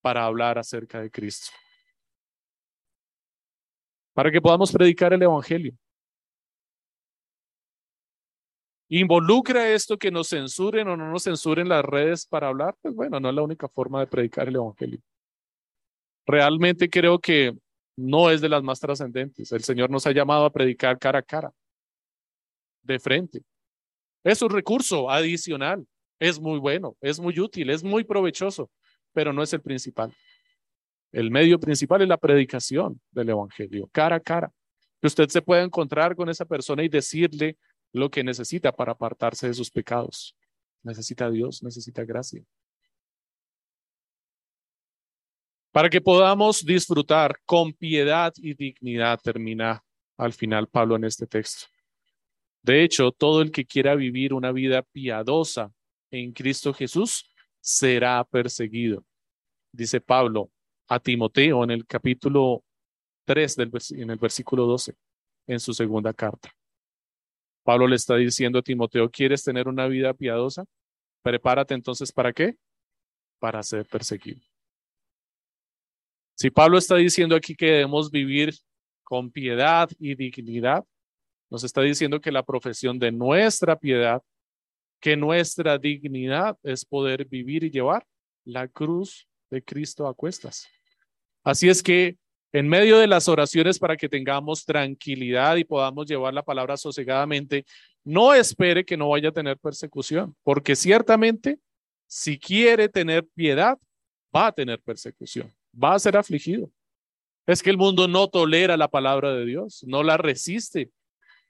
para hablar acerca de Cristo. Para que podamos predicar el Evangelio. ¿Involucra esto que nos censuren o no nos censuren las redes para hablar? Pues bueno, no es la única forma de predicar el Evangelio. Realmente creo que no es de las más trascendentes. El Señor nos ha llamado a predicar cara a cara. de frente. Es un recurso adicional, es muy bueno, es muy útil, es muy provechoso, pero no es el principal. El medio principal es la predicación del Evangelio, cara a cara. Que usted se pueda encontrar con esa persona y decirle lo que necesita para apartarse de sus pecados. Necesita Dios, necesita gracia. Para que podamos disfrutar con piedad y dignidad, termina al final Pablo en este texto. De hecho, todo el que quiera vivir una vida piadosa en Cristo Jesús será perseguido. Dice Pablo a Timoteo en el capítulo 3 del en el versículo 12 en su segunda carta. Pablo le está diciendo a Timoteo, ¿quieres tener una vida piadosa? Prepárate entonces para qué? Para ser perseguido. Si Pablo está diciendo aquí que debemos vivir con piedad y dignidad, nos está diciendo que la profesión de nuestra piedad, que nuestra dignidad es poder vivir y llevar la cruz de Cristo a cuestas. Así es que en medio de las oraciones para que tengamos tranquilidad y podamos llevar la palabra sosegadamente, no espere que no vaya a tener persecución, porque ciertamente si quiere tener piedad, va a tener persecución, va a ser afligido. Es que el mundo no tolera la palabra de Dios, no la resiste,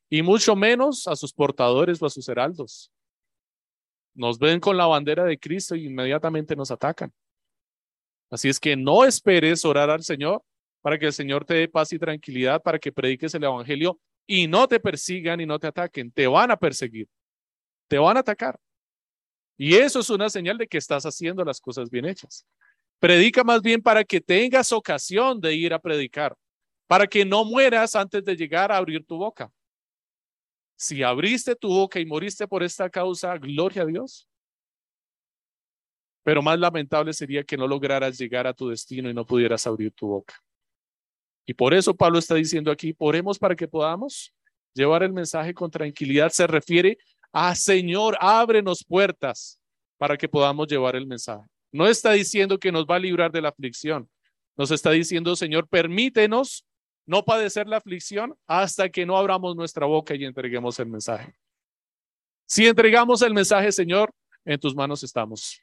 y mucho menos a sus portadores o a sus heraldos. Nos ven con la bandera de Cristo y inmediatamente nos atacan. Así es que no esperes orar al Señor para que el Señor te dé paz y tranquilidad, para que prediques el Evangelio y no te persigan y no te ataquen. Te van a perseguir, te van a atacar. Y eso es una señal de que estás haciendo las cosas bien hechas. Predica más bien para que tengas ocasión de ir a predicar, para que no mueras antes de llegar a abrir tu boca. Si abriste tu boca y moriste por esta causa, gloria a Dios. Pero más lamentable sería que no lograras llegar a tu destino y no pudieras abrir tu boca. Y por eso Pablo está diciendo aquí, oremos para que podamos llevar el mensaje con tranquilidad. Se refiere a Señor, ábrenos puertas para que podamos llevar el mensaje. No está diciendo que nos va a librar de la aflicción. Nos está diciendo, Señor, permítenos no padecer la aflicción hasta que no abramos nuestra boca y entreguemos el mensaje. Si entregamos el mensaje, Señor, en tus manos estamos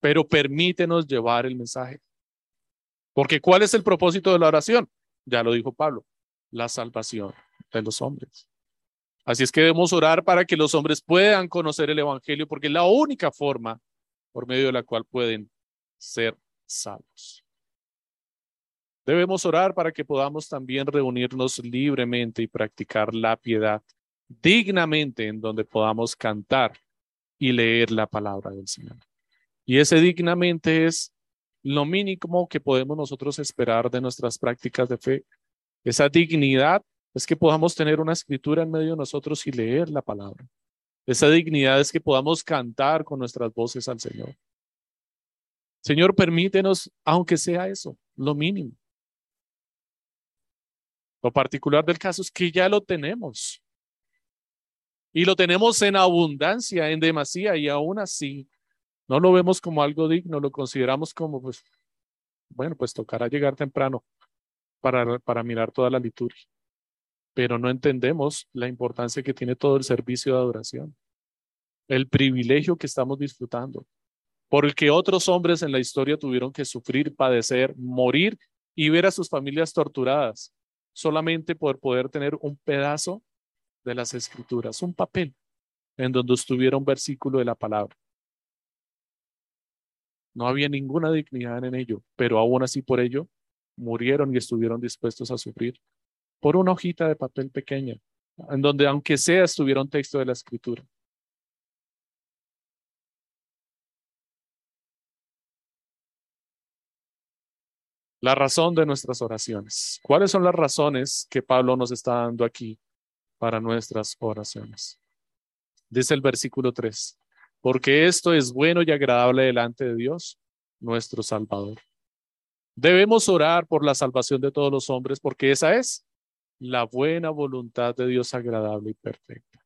pero permítenos llevar el mensaje. Porque ¿cuál es el propósito de la oración? Ya lo dijo Pablo, la salvación de los hombres. Así es que debemos orar para que los hombres puedan conocer el Evangelio, porque es la única forma por medio de la cual pueden ser salvos. Debemos orar para que podamos también reunirnos libremente y practicar la piedad dignamente en donde podamos cantar y leer la palabra del Señor. Y ese dignamente es lo mínimo que podemos nosotros esperar de nuestras prácticas de fe. Esa dignidad es que podamos tener una escritura en medio de nosotros y leer la palabra. Esa dignidad es que podamos cantar con nuestras voces al Señor. Señor, permítenos, aunque sea eso, lo mínimo. Lo particular del caso es que ya lo tenemos. Y lo tenemos en abundancia, en demasía, y aún así no lo vemos como algo digno, lo consideramos como, pues, bueno, pues tocará llegar temprano para, para mirar toda la liturgia. Pero no entendemos la importancia que tiene todo el servicio de adoración, el privilegio que estamos disfrutando, por el que otros hombres en la historia tuvieron que sufrir, padecer, morir y ver a sus familias torturadas, solamente por poder tener un pedazo de las escrituras, un papel en donde estuviera un versículo de la palabra. No había ninguna dignidad en ello, pero aún así por ello murieron y estuvieron dispuestos a sufrir por una hojita de papel pequeña, en donde aunque sea estuviera un texto de la escritura. La razón de nuestras oraciones. ¿Cuáles son las razones que Pablo nos está dando aquí para nuestras oraciones? Dice el versículo 3 porque esto es bueno y agradable delante de Dios, nuestro Salvador. Debemos orar por la salvación de todos los hombres, porque esa es la buena voluntad de Dios agradable y perfecta.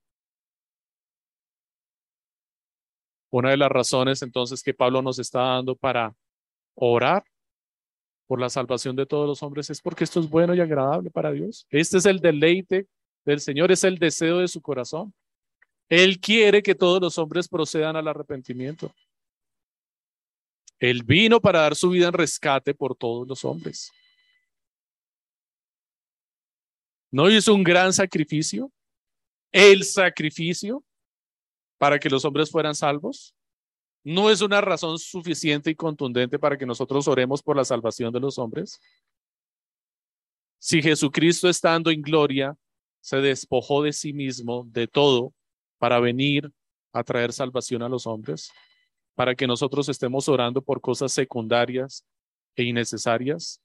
Una de las razones entonces que Pablo nos está dando para orar por la salvación de todos los hombres es porque esto es bueno y agradable para Dios. Este es el deleite del Señor, es el deseo de su corazón. Él quiere que todos los hombres procedan al arrepentimiento. Él vino para dar su vida en rescate por todos los hombres. ¿No hizo un gran sacrificio? El sacrificio para que los hombres fueran salvos. ¿No es una razón suficiente y contundente para que nosotros oremos por la salvación de los hombres? Si Jesucristo estando en gloria se despojó de sí mismo, de todo, para venir a traer salvación a los hombres, para que nosotros estemos orando por cosas secundarias e innecesarias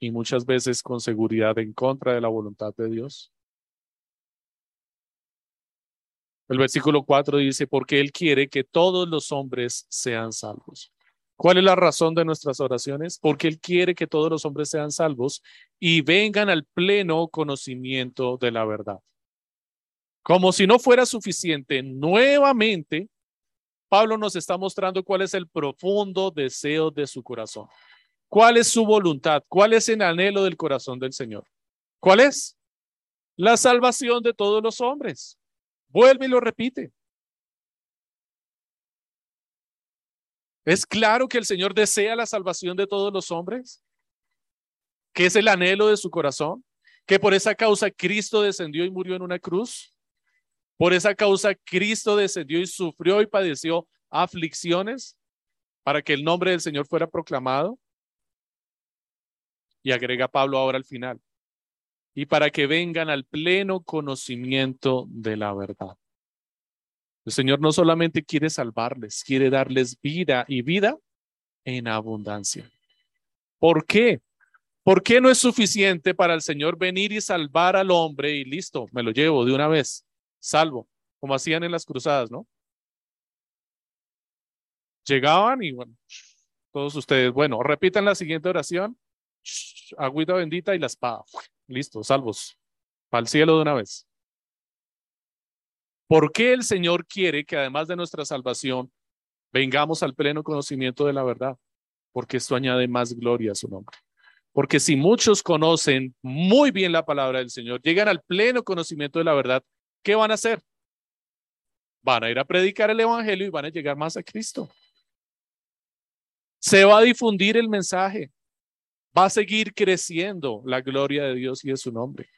y muchas veces con seguridad en contra de la voluntad de Dios. El versículo 4 dice, porque Él quiere que todos los hombres sean salvos. ¿Cuál es la razón de nuestras oraciones? Porque Él quiere que todos los hombres sean salvos y vengan al pleno conocimiento de la verdad. Como si no fuera suficiente, nuevamente, Pablo nos está mostrando cuál es el profundo deseo de su corazón. ¿Cuál es su voluntad? ¿Cuál es el anhelo del corazón del Señor? ¿Cuál es? La salvación de todos los hombres. Vuelve y lo repite. ¿Es claro que el Señor desea la salvación de todos los hombres? ¿Que es el anhelo de su corazón? ¿Que por esa causa Cristo descendió y murió en una cruz? ¿Por esa causa Cristo descendió y sufrió y padeció aflicciones para que el nombre del Señor fuera proclamado? Y agrega Pablo ahora al final. Y para que vengan al pleno conocimiento de la verdad. El Señor no solamente quiere salvarles, quiere darles vida y vida en abundancia. ¿Por qué? ¿Por qué no es suficiente para el Señor venir y salvar al hombre y listo, me lo llevo de una vez, salvo, como hacían en las cruzadas, ¿no? Llegaban y bueno, todos ustedes, bueno, repitan la siguiente oración, agüita bendita y la espada, listo, salvos, para el cielo de una vez. ¿Por qué el Señor quiere que además de nuestra salvación vengamos al pleno conocimiento de la verdad? Porque esto añade más gloria a su nombre. Porque si muchos conocen muy bien la palabra del Señor, llegan al pleno conocimiento de la verdad, ¿qué van a hacer? Van a ir a predicar el Evangelio y van a llegar más a Cristo. Se va a difundir el mensaje. Va a seguir creciendo la gloria de Dios y de su nombre.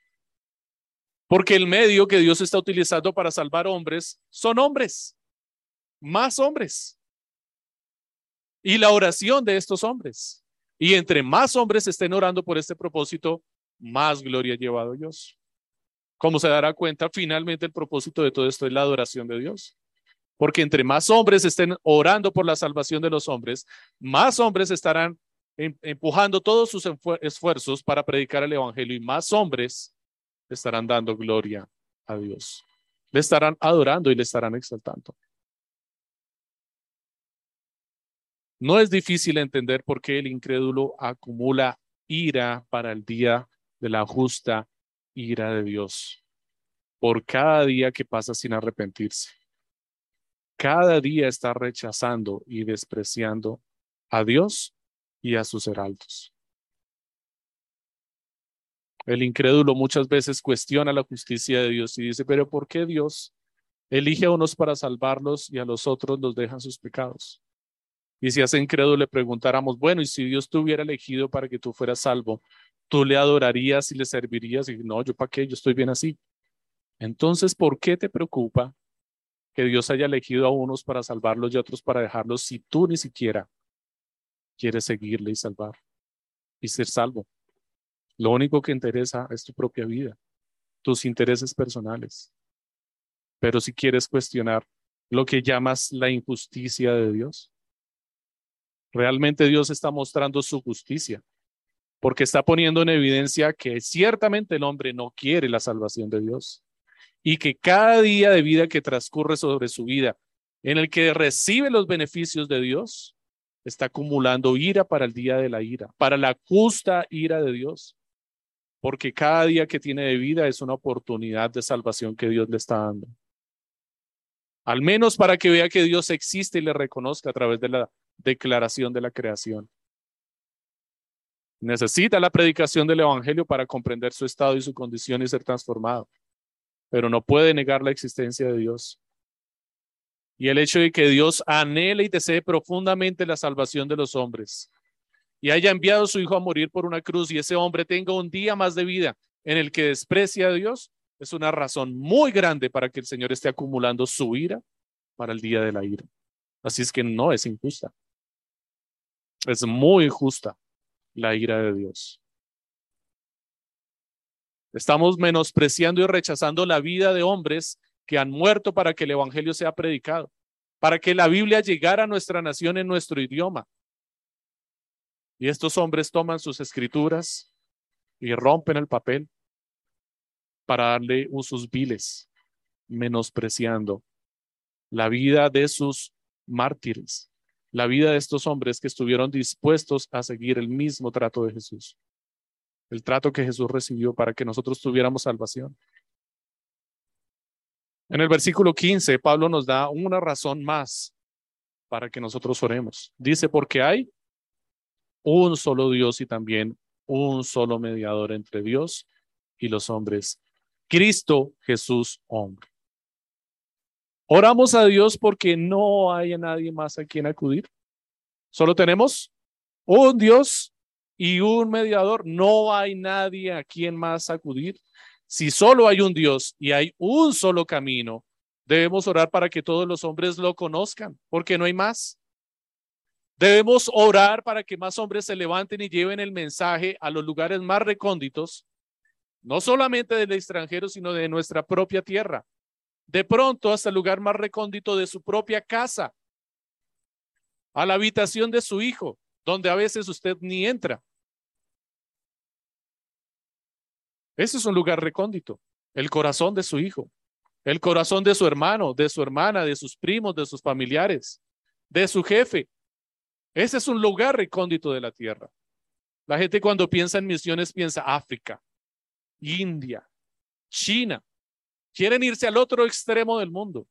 Porque el medio que Dios está utilizando para salvar hombres son hombres, más hombres. Y la oración de estos hombres. Y entre más hombres estén orando por este propósito, más gloria ha llevado Dios. Como se dará cuenta, finalmente el propósito de todo esto es la adoración de Dios. Porque entre más hombres estén orando por la salvación de los hombres, más hombres estarán em, empujando todos sus esfuerzos para predicar el Evangelio y más hombres estarán dando gloria a Dios. Le estarán adorando y le estarán exaltando. No es difícil entender por qué el incrédulo acumula ira para el día de la justa ira de Dios. Por cada día que pasa sin arrepentirse. Cada día está rechazando y despreciando a Dios y a sus heraldos. El incrédulo muchas veces cuestiona la justicia de Dios y dice, pero ¿por qué Dios elige a unos para salvarlos y a los otros los dejan sus pecados? Y si a ese incrédulo le preguntáramos, bueno, y si Dios te hubiera elegido para que tú fueras salvo, ¿tú le adorarías y le servirías? Y no, yo para qué, yo estoy bien así. Entonces, ¿por qué te preocupa que Dios haya elegido a unos para salvarlos y a otros para dejarlos si tú ni siquiera quieres seguirle y salvar y ser salvo? Lo único que interesa es tu propia vida, tus intereses personales. Pero si quieres cuestionar lo que llamas la injusticia de Dios, realmente Dios está mostrando su justicia, porque está poniendo en evidencia que ciertamente el hombre no quiere la salvación de Dios y que cada día de vida que transcurre sobre su vida, en el que recibe los beneficios de Dios, está acumulando ira para el día de la ira, para la justa ira de Dios porque cada día que tiene de vida es una oportunidad de salvación que Dios le está dando. Al menos para que vea que Dios existe y le reconozca a través de la declaración de la creación. Necesita la predicación del Evangelio para comprender su estado y su condición y ser transformado. pero no puede negar la existencia de Dios. Y el hecho de que Dios anhele y desee profundamente la salvación de los hombres y haya enviado a su Hijo a morir por una cruz y ese hombre tenga un día más de vida en el que desprecia a Dios, es una razón muy grande para que el Señor esté acumulando su ira para el día de la ira. Así es que no es injusta. Es muy justa la ira de Dios. Estamos menospreciando y rechazando la vida de hombres que han muerto para que el Evangelio sea predicado, para que la Biblia llegara a nuestra nación en nuestro idioma. Y estos hombres toman sus escrituras y rompen el papel para darle usos viles, menospreciando la vida de sus mártires, la vida de estos hombres que estuvieron dispuestos a seguir el mismo trato de Jesús, el trato que Jesús recibió para que nosotros tuviéramos salvación. En el versículo 15, Pablo nos da una razón más para que nosotros oremos. Dice, porque hay un solo Dios y también un solo mediador entre Dios y los hombres, Cristo Jesús hombre. Oramos a Dios porque no hay nadie más a quien acudir. Solo tenemos un Dios y un mediador. No hay nadie a quien más acudir. Si solo hay un Dios y hay un solo camino, debemos orar para que todos los hombres lo conozcan, porque no hay más. Debemos orar para que más hombres se levanten y lleven el mensaje a los lugares más recónditos no solamente del extranjero, sino de nuestra propia tierra. De pronto hasta el lugar más recóndito de su propia casa, a la habitación de su hijo, donde a veces usted ni entra. Ese es un lugar recóndito, el corazón de su hijo, el corazón de su hermano, de su hermana, de sus primos, de sus familiares, de su jefe. Ese es un lugar recóndito de la tierra. La gente cuando piensa en misiones piensa África, India, China. Quieren irse al otro extremo del mundo,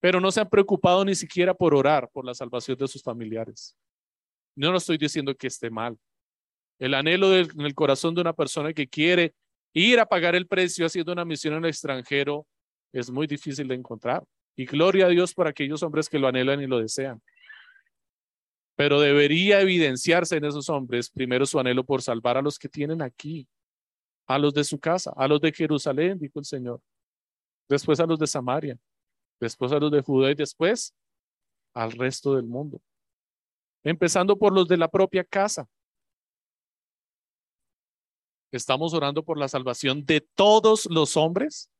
pero no se han preocupado ni siquiera por orar por la salvación de sus familiares. No lo estoy diciendo que esté mal. El anhelo del, en el corazón de una persona que quiere ir a pagar el precio haciendo una misión en el extranjero es muy difícil de encontrar. Y gloria a Dios por aquellos hombres que lo anhelan y lo desean. Pero debería evidenciarse en esos hombres primero su anhelo por salvar a los que tienen aquí, a los de su casa, a los de Jerusalén, dijo el Señor. Después a los de Samaria, después a los de Judá y después al resto del mundo. Empezando por los de la propia casa. ¿Estamos orando por la salvación de todos los hombres?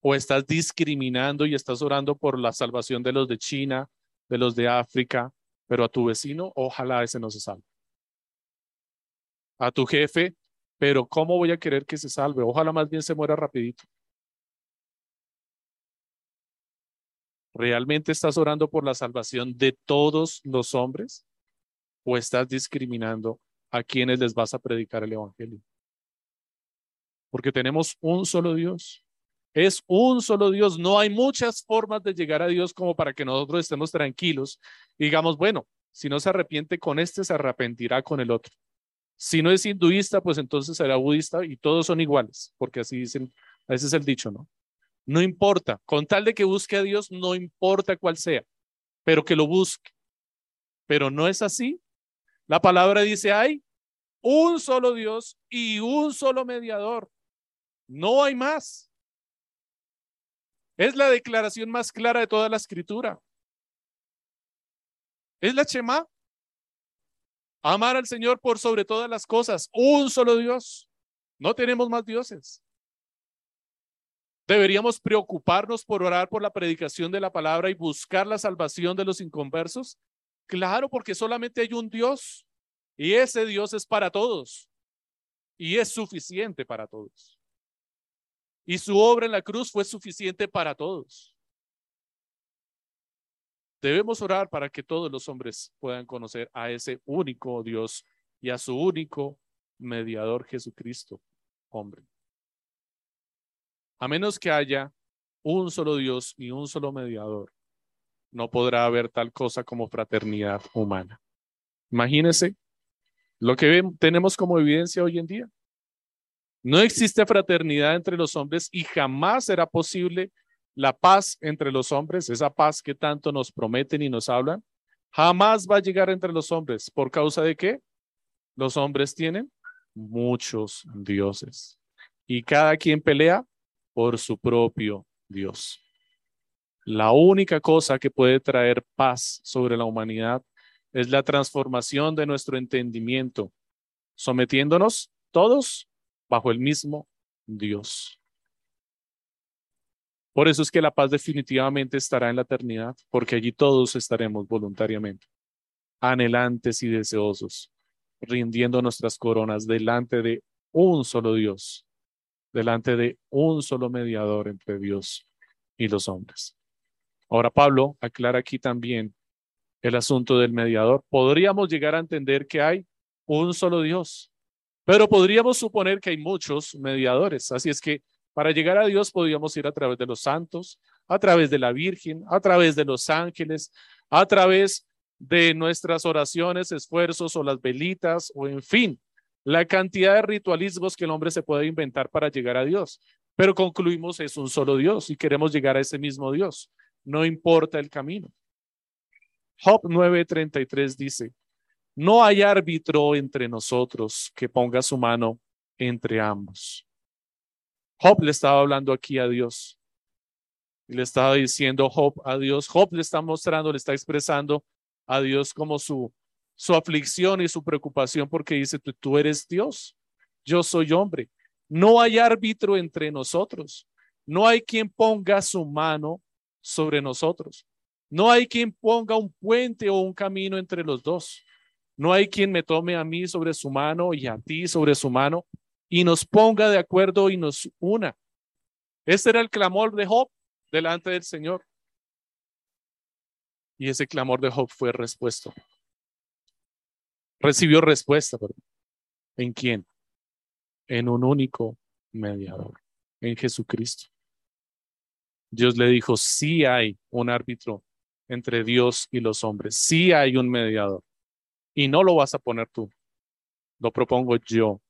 ¿O estás discriminando y estás orando por la salvación de los de China, de los de África, pero a tu vecino, ojalá ese no se salve? A tu jefe, pero ¿cómo voy a querer que se salve? Ojalá más bien se muera rapidito. ¿Realmente estás orando por la salvación de todos los hombres? ¿O estás discriminando a quienes les vas a predicar el Evangelio? Porque tenemos un solo Dios. Es un solo Dios. No hay muchas formas de llegar a Dios como para que nosotros estemos tranquilos y digamos, bueno, si no se arrepiente con este, se arrepentirá con el otro. Si no es hinduista, pues entonces será budista y todos son iguales, porque así dicen, ese es el dicho, ¿no? No importa, con tal de que busque a Dios, no importa cuál sea, pero que lo busque. Pero no es así. La palabra dice, hay un solo Dios y un solo mediador. No hay más. Es la declaración más clara de toda la escritura. Es la Chema. Amar al Señor por sobre todas las cosas. Un solo Dios. No tenemos más dioses. Deberíamos preocuparnos por orar por la predicación de la palabra y buscar la salvación de los inconversos. Claro, porque solamente hay un Dios y ese Dios es para todos y es suficiente para todos. Y su obra en la cruz fue suficiente para todos. Debemos orar para que todos los hombres puedan conocer a ese único Dios y a su único mediador Jesucristo, hombre. A menos que haya un solo Dios y un solo mediador, no podrá haber tal cosa como fraternidad humana. Imagínense lo que tenemos como evidencia hoy en día. No existe fraternidad entre los hombres y jamás será posible la paz entre los hombres, esa paz que tanto nos prometen y nos hablan. Jamás va a llegar entre los hombres. ¿Por causa de qué? Los hombres tienen muchos dioses y cada quien pelea por su propio Dios. La única cosa que puede traer paz sobre la humanidad es la transformación de nuestro entendimiento, sometiéndonos todos bajo el mismo Dios. Por eso es que la paz definitivamente estará en la eternidad, porque allí todos estaremos voluntariamente, anhelantes y deseosos, rindiendo nuestras coronas delante de un solo Dios, delante de un solo mediador entre Dios y los hombres. Ahora Pablo aclara aquí también el asunto del mediador. Podríamos llegar a entender que hay un solo Dios, pero podríamos suponer que hay muchos mediadores. Así es que para llegar a Dios podríamos ir a través de los santos, a través de la Virgen, a través de los ángeles, a través de nuestras oraciones, esfuerzos o las velitas, o en fin, la cantidad de ritualismos que el hombre se puede inventar para llegar a Dios. Pero concluimos es un solo Dios y queremos llegar a ese mismo Dios. No importa el camino. Job 9:33 dice, no hay árbitro entre nosotros que ponga su mano entre ambos. Job le estaba hablando aquí a Dios. Le estaba diciendo Job a Dios. Job le está mostrando, le está expresando a Dios como su, su aflicción y su preocupación porque dice, tú, tú eres Dios, yo soy hombre. No hay árbitro entre nosotros. No hay quien ponga su mano sobre nosotros. No hay quien ponga un puente o un camino entre los dos. No hay quien me tome a mí sobre su mano y a ti sobre su mano y nos ponga de acuerdo y nos una. Este era el clamor de Job delante del Señor. Y ese clamor de Job fue respuesto. Recibió respuesta. ¿En quién? En un único mediador, en Jesucristo. Dios le dijo, sí hay un árbitro entre Dios y los hombres, sí hay un mediador. Y no lo vas a poner tú, lo propongo yo.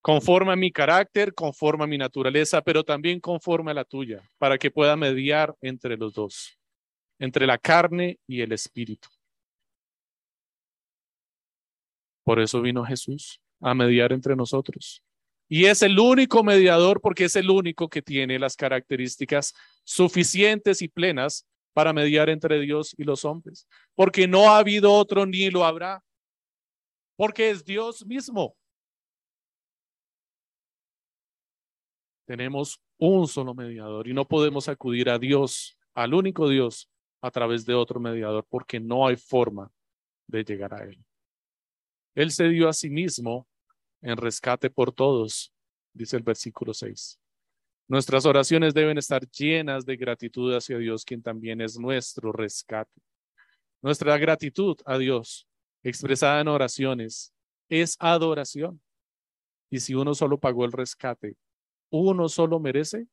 Conforme a mi carácter, conforme a mi naturaleza, pero también conforme a la tuya, para que pueda mediar entre los dos, entre la carne y el espíritu. Por eso vino Jesús a mediar entre nosotros. Y es el único mediador porque es el único que tiene las características suficientes y plenas para mediar entre Dios y los hombres. Porque no ha habido otro ni lo habrá. Porque es Dios mismo. Tenemos un solo mediador y no podemos acudir a Dios, al único Dios, a través de otro mediador porque no hay forma de llegar a Él. Él se dio a sí mismo en rescate por todos, dice el versículo 6. Nuestras oraciones deben estar llenas de gratitud hacia Dios, quien también es nuestro rescate. Nuestra gratitud a Dios, expresada en oraciones, es adoración. Y si uno solo pagó el rescate, uno solo merece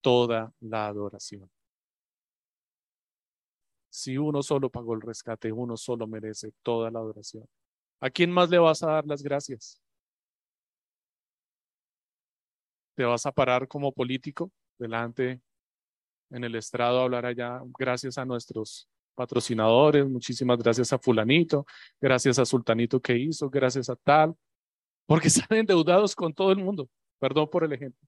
toda la adoración. Si uno solo pagó el rescate, uno solo merece toda la adoración. ¿A quién más le vas a dar las gracias? te vas a parar como político delante en el estrado a hablar allá, gracias a nuestros patrocinadores, muchísimas gracias a fulanito, gracias a sultanito que hizo, gracias a tal, porque están endeudados con todo el mundo. Perdón por el ejemplo.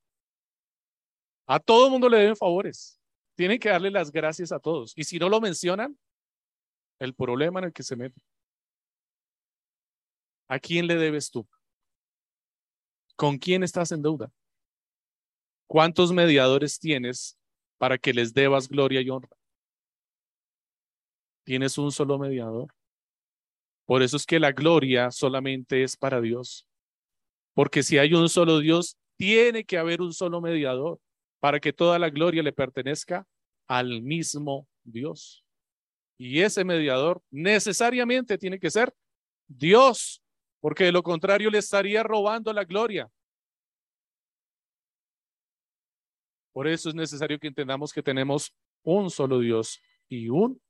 A todo el mundo le deben favores. Tienen que darle las gracias a todos. Y si no lo mencionan, el problema en el que se mete. ¿A quién le debes tú? ¿Con quién estás en deuda? ¿Cuántos mediadores tienes para que les debas gloria y honra? Tienes un solo mediador. Por eso es que la gloria solamente es para Dios. Porque si hay un solo Dios, tiene que haber un solo mediador para que toda la gloria le pertenezca al mismo Dios. Y ese mediador necesariamente tiene que ser Dios, porque de lo contrario le estaría robando la gloria. Por eso es necesario que entendamos que tenemos un solo Dios y un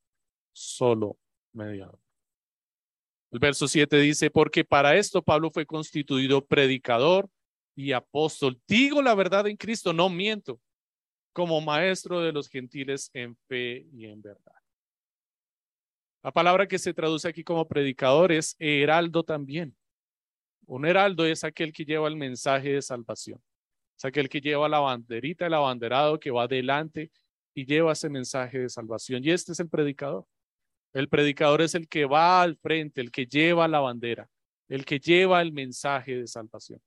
solo mediador. El verso 7 dice, porque para esto Pablo fue constituido predicador y apóstol. Digo la verdad en Cristo, no miento, como maestro de los gentiles en fe y en verdad. La palabra que se traduce aquí como predicador es heraldo también. Un heraldo es aquel que lleva el mensaje de salvación. Es aquel que lleva la banderita, el abanderado que va adelante y lleva ese mensaje de salvación. Y este es el predicador. El predicador es el que va al frente, el que lleva la bandera, el que lleva el mensaje de salvación.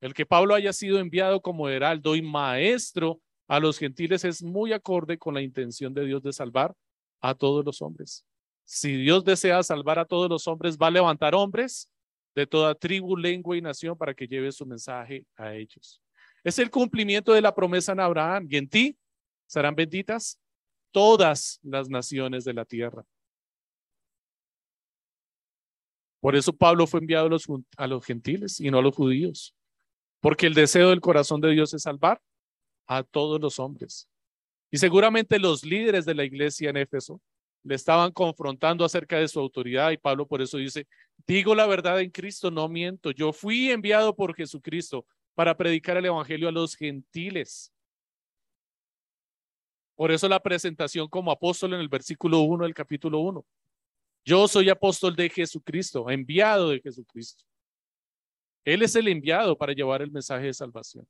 El que Pablo haya sido enviado como heraldo y maestro a los gentiles es muy acorde con la intención de Dios de salvar a todos los hombres. Si Dios desea salvar a todos los hombres, va a levantar hombres de toda tribu, lengua y nación para que lleve su mensaje a ellos. Es el cumplimiento de la promesa en Abraham y en ti serán benditas todas las naciones de la tierra. Por eso Pablo fue enviado a los, a los gentiles y no a los judíos, porque el deseo del corazón de Dios es salvar a todos los hombres. Y seguramente los líderes de la iglesia en Éfeso le estaban confrontando acerca de su autoridad y Pablo por eso dice, digo la verdad en Cristo, no miento, yo fui enviado por Jesucristo para predicar el Evangelio a los gentiles. Por eso la presentación como apóstol en el versículo 1 del capítulo 1. Yo soy apóstol de Jesucristo, enviado de Jesucristo. Él es el enviado para llevar el mensaje de salvación.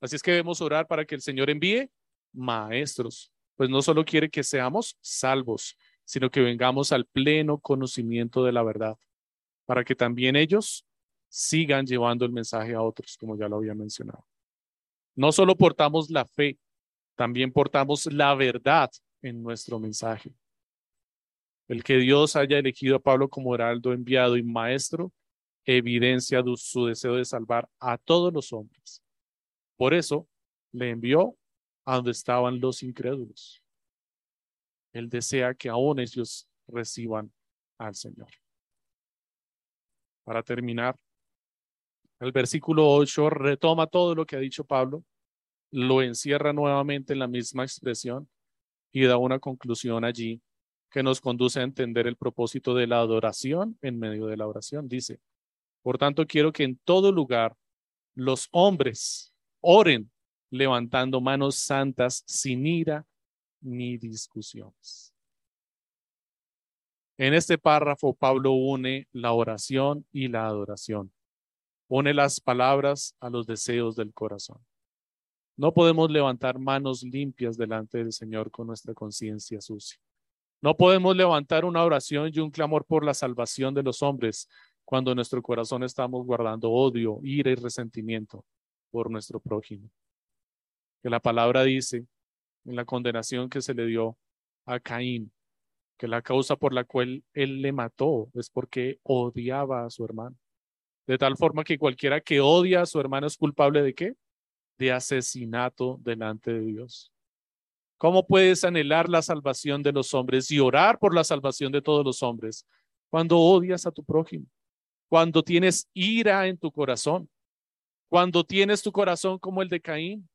Así es que debemos orar para que el Señor envíe maestros, pues no solo quiere que seamos salvos, sino que vengamos al pleno conocimiento de la verdad, para que también ellos sigan llevando el mensaje a otros, como ya lo había mencionado. No solo portamos la fe, también portamos la verdad en nuestro mensaje. El que Dios haya elegido a Pablo como heraldo enviado y maestro evidencia su deseo de salvar a todos los hombres. Por eso le envió a donde estaban los incrédulos. Él desea que aún ellos reciban al Señor. Para terminar, el versículo 8 retoma todo lo que ha dicho Pablo, lo encierra nuevamente en la misma expresión y da una conclusión allí que nos conduce a entender el propósito de la adoración en medio de la oración. Dice, por tanto, quiero que en todo lugar los hombres oren levantando manos santas sin ira ni discusiones. En este párrafo, Pablo une la oración y la adoración. Une las palabras a los deseos del corazón. No podemos levantar manos limpias delante del Señor con nuestra conciencia sucia. No podemos levantar una oración y un clamor por la salvación de los hombres cuando nuestro corazón estamos guardando odio, ira y resentimiento por nuestro prójimo que la palabra dice en la condenación que se le dio a Caín, que la causa por la cual él le mató es porque odiaba a su hermano. De tal forma que cualquiera que odia a su hermano es culpable de qué? De asesinato delante de Dios. ¿Cómo puedes anhelar la salvación de los hombres y orar por la salvación de todos los hombres cuando odias a tu prójimo? Cuando tienes ira en tu corazón, cuando tienes tu corazón como el de Caín,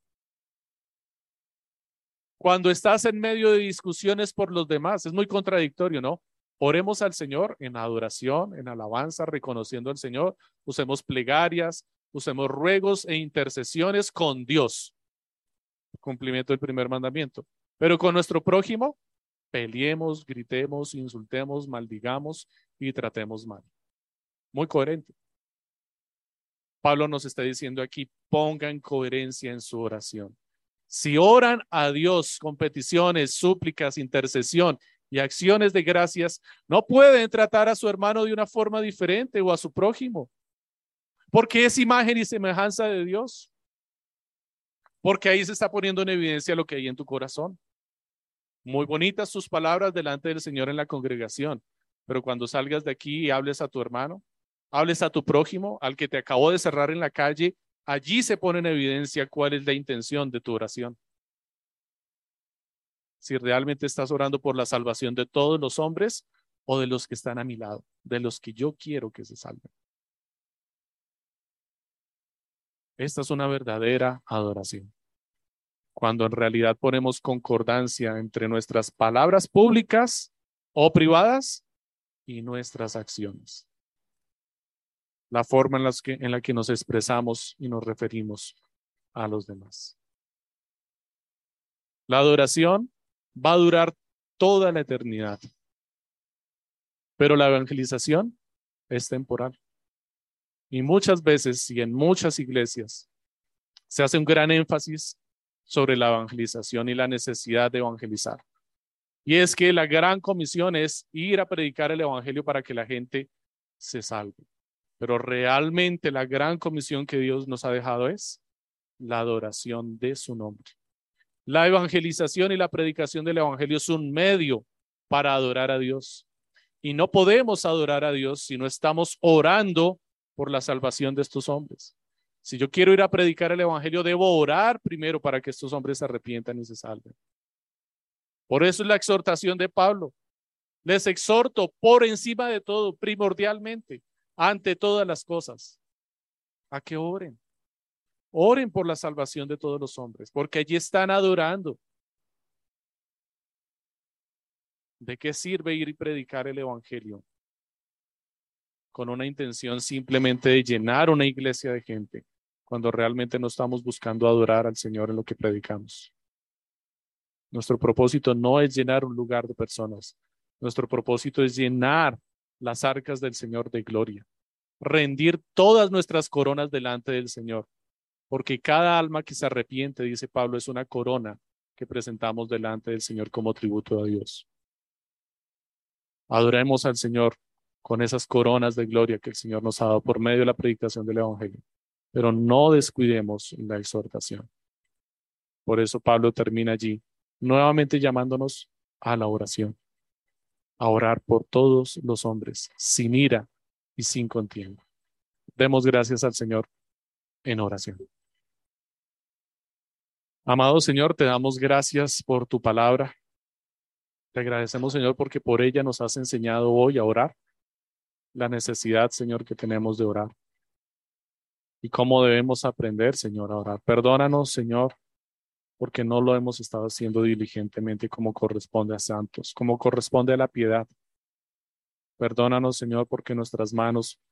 cuando estás en medio de discusiones por los demás. Es muy contradictorio, ¿no? Oremos al Señor en adoración, en alabanza, reconociendo al Señor. Usemos plegarias, usemos ruegos e intercesiones con Dios. Cumplimiento del primer mandamiento. Pero con nuestro prójimo, peleemos, gritemos, insultemos, maldigamos y tratemos mal. Muy coherente. Pablo nos está diciendo aquí, pongan coherencia en su oración. Si oran a Dios con peticiones, súplicas, intercesión y acciones de gracias, no pueden tratar a su hermano de una forma diferente o a su prójimo, porque es imagen y semejanza de Dios. Porque ahí se está poniendo en evidencia lo que hay en tu corazón. Muy bonitas sus palabras delante del Señor en la congregación, pero cuando salgas de aquí y hables a tu hermano, hables a tu prójimo, al que te acabó de cerrar en la calle Allí se pone en evidencia cuál es la intención de tu oración. Si realmente estás orando por la salvación de todos los hombres o de los que están a mi lado, de los que yo quiero que se salven. Esta es una verdadera adoración. Cuando en realidad ponemos concordancia entre nuestras palabras públicas o privadas y nuestras acciones. La forma en, que, en la que nos expresamos y nos referimos a los demás. La adoración va a durar toda la eternidad, pero la evangelización es temporal. Y muchas veces y en muchas iglesias se hace un gran énfasis sobre la evangelización y la necesidad de evangelizar. Y es que la gran comisión es ir a predicar el evangelio para que la gente se salve. Pero realmente la gran comisión que Dios nos ha dejado es la adoración de su nombre. La evangelización y la predicación del evangelio es un medio para adorar a Dios. Y no podemos adorar a Dios si no estamos orando por la salvación de estos hombres. Si yo quiero ir a predicar el Evangelio, debo orar primero para que estos hombres se arrepientan y se salven. Por eso es la exhortación de Pablo. Les exhorto por encima de todo, primordialmente, ante todas las cosas, a que oren. Oren por la salvación de todos los hombres, porque allí están adorando. ¿De qué sirve ir y predicar el Evangelio con una intención simplemente de llenar una iglesia de gente cuando realmente no estamos buscando adorar al Señor en lo que predicamos. Nuestro propósito no es llenar un lugar de personas. Nuestro propósito es llenar las arcas del Señor de gloria, rendir todas nuestras coronas delante del Señor, porque cada alma que se arrepiente, dice Pablo, es una corona que presentamos delante del Señor como tributo a Dios. Adoremos al Señor con esas coronas de gloria que el Señor nos ha dado por medio de la predicación del Evangelio. Pero no descuidemos la exhortación. Por eso Pablo termina allí, nuevamente llamándonos a la oración, a orar por todos los hombres, sin ira y sin contienda. Demos gracias al Señor en oración. Amado Señor, te damos gracias por tu palabra. Te agradecemos, Señor, porque por ella nos has enseñado hoy a orar la necesidad, Señor, que tenemos de orar. Y cómo debemos aprender, Señor, a orar. Perdónanos, Señor, porque no lo hemos estado haciendo diligentemente como corresponde a santos, como corresponde a la piedad. Perdónanos, Señor, porque nuestras manos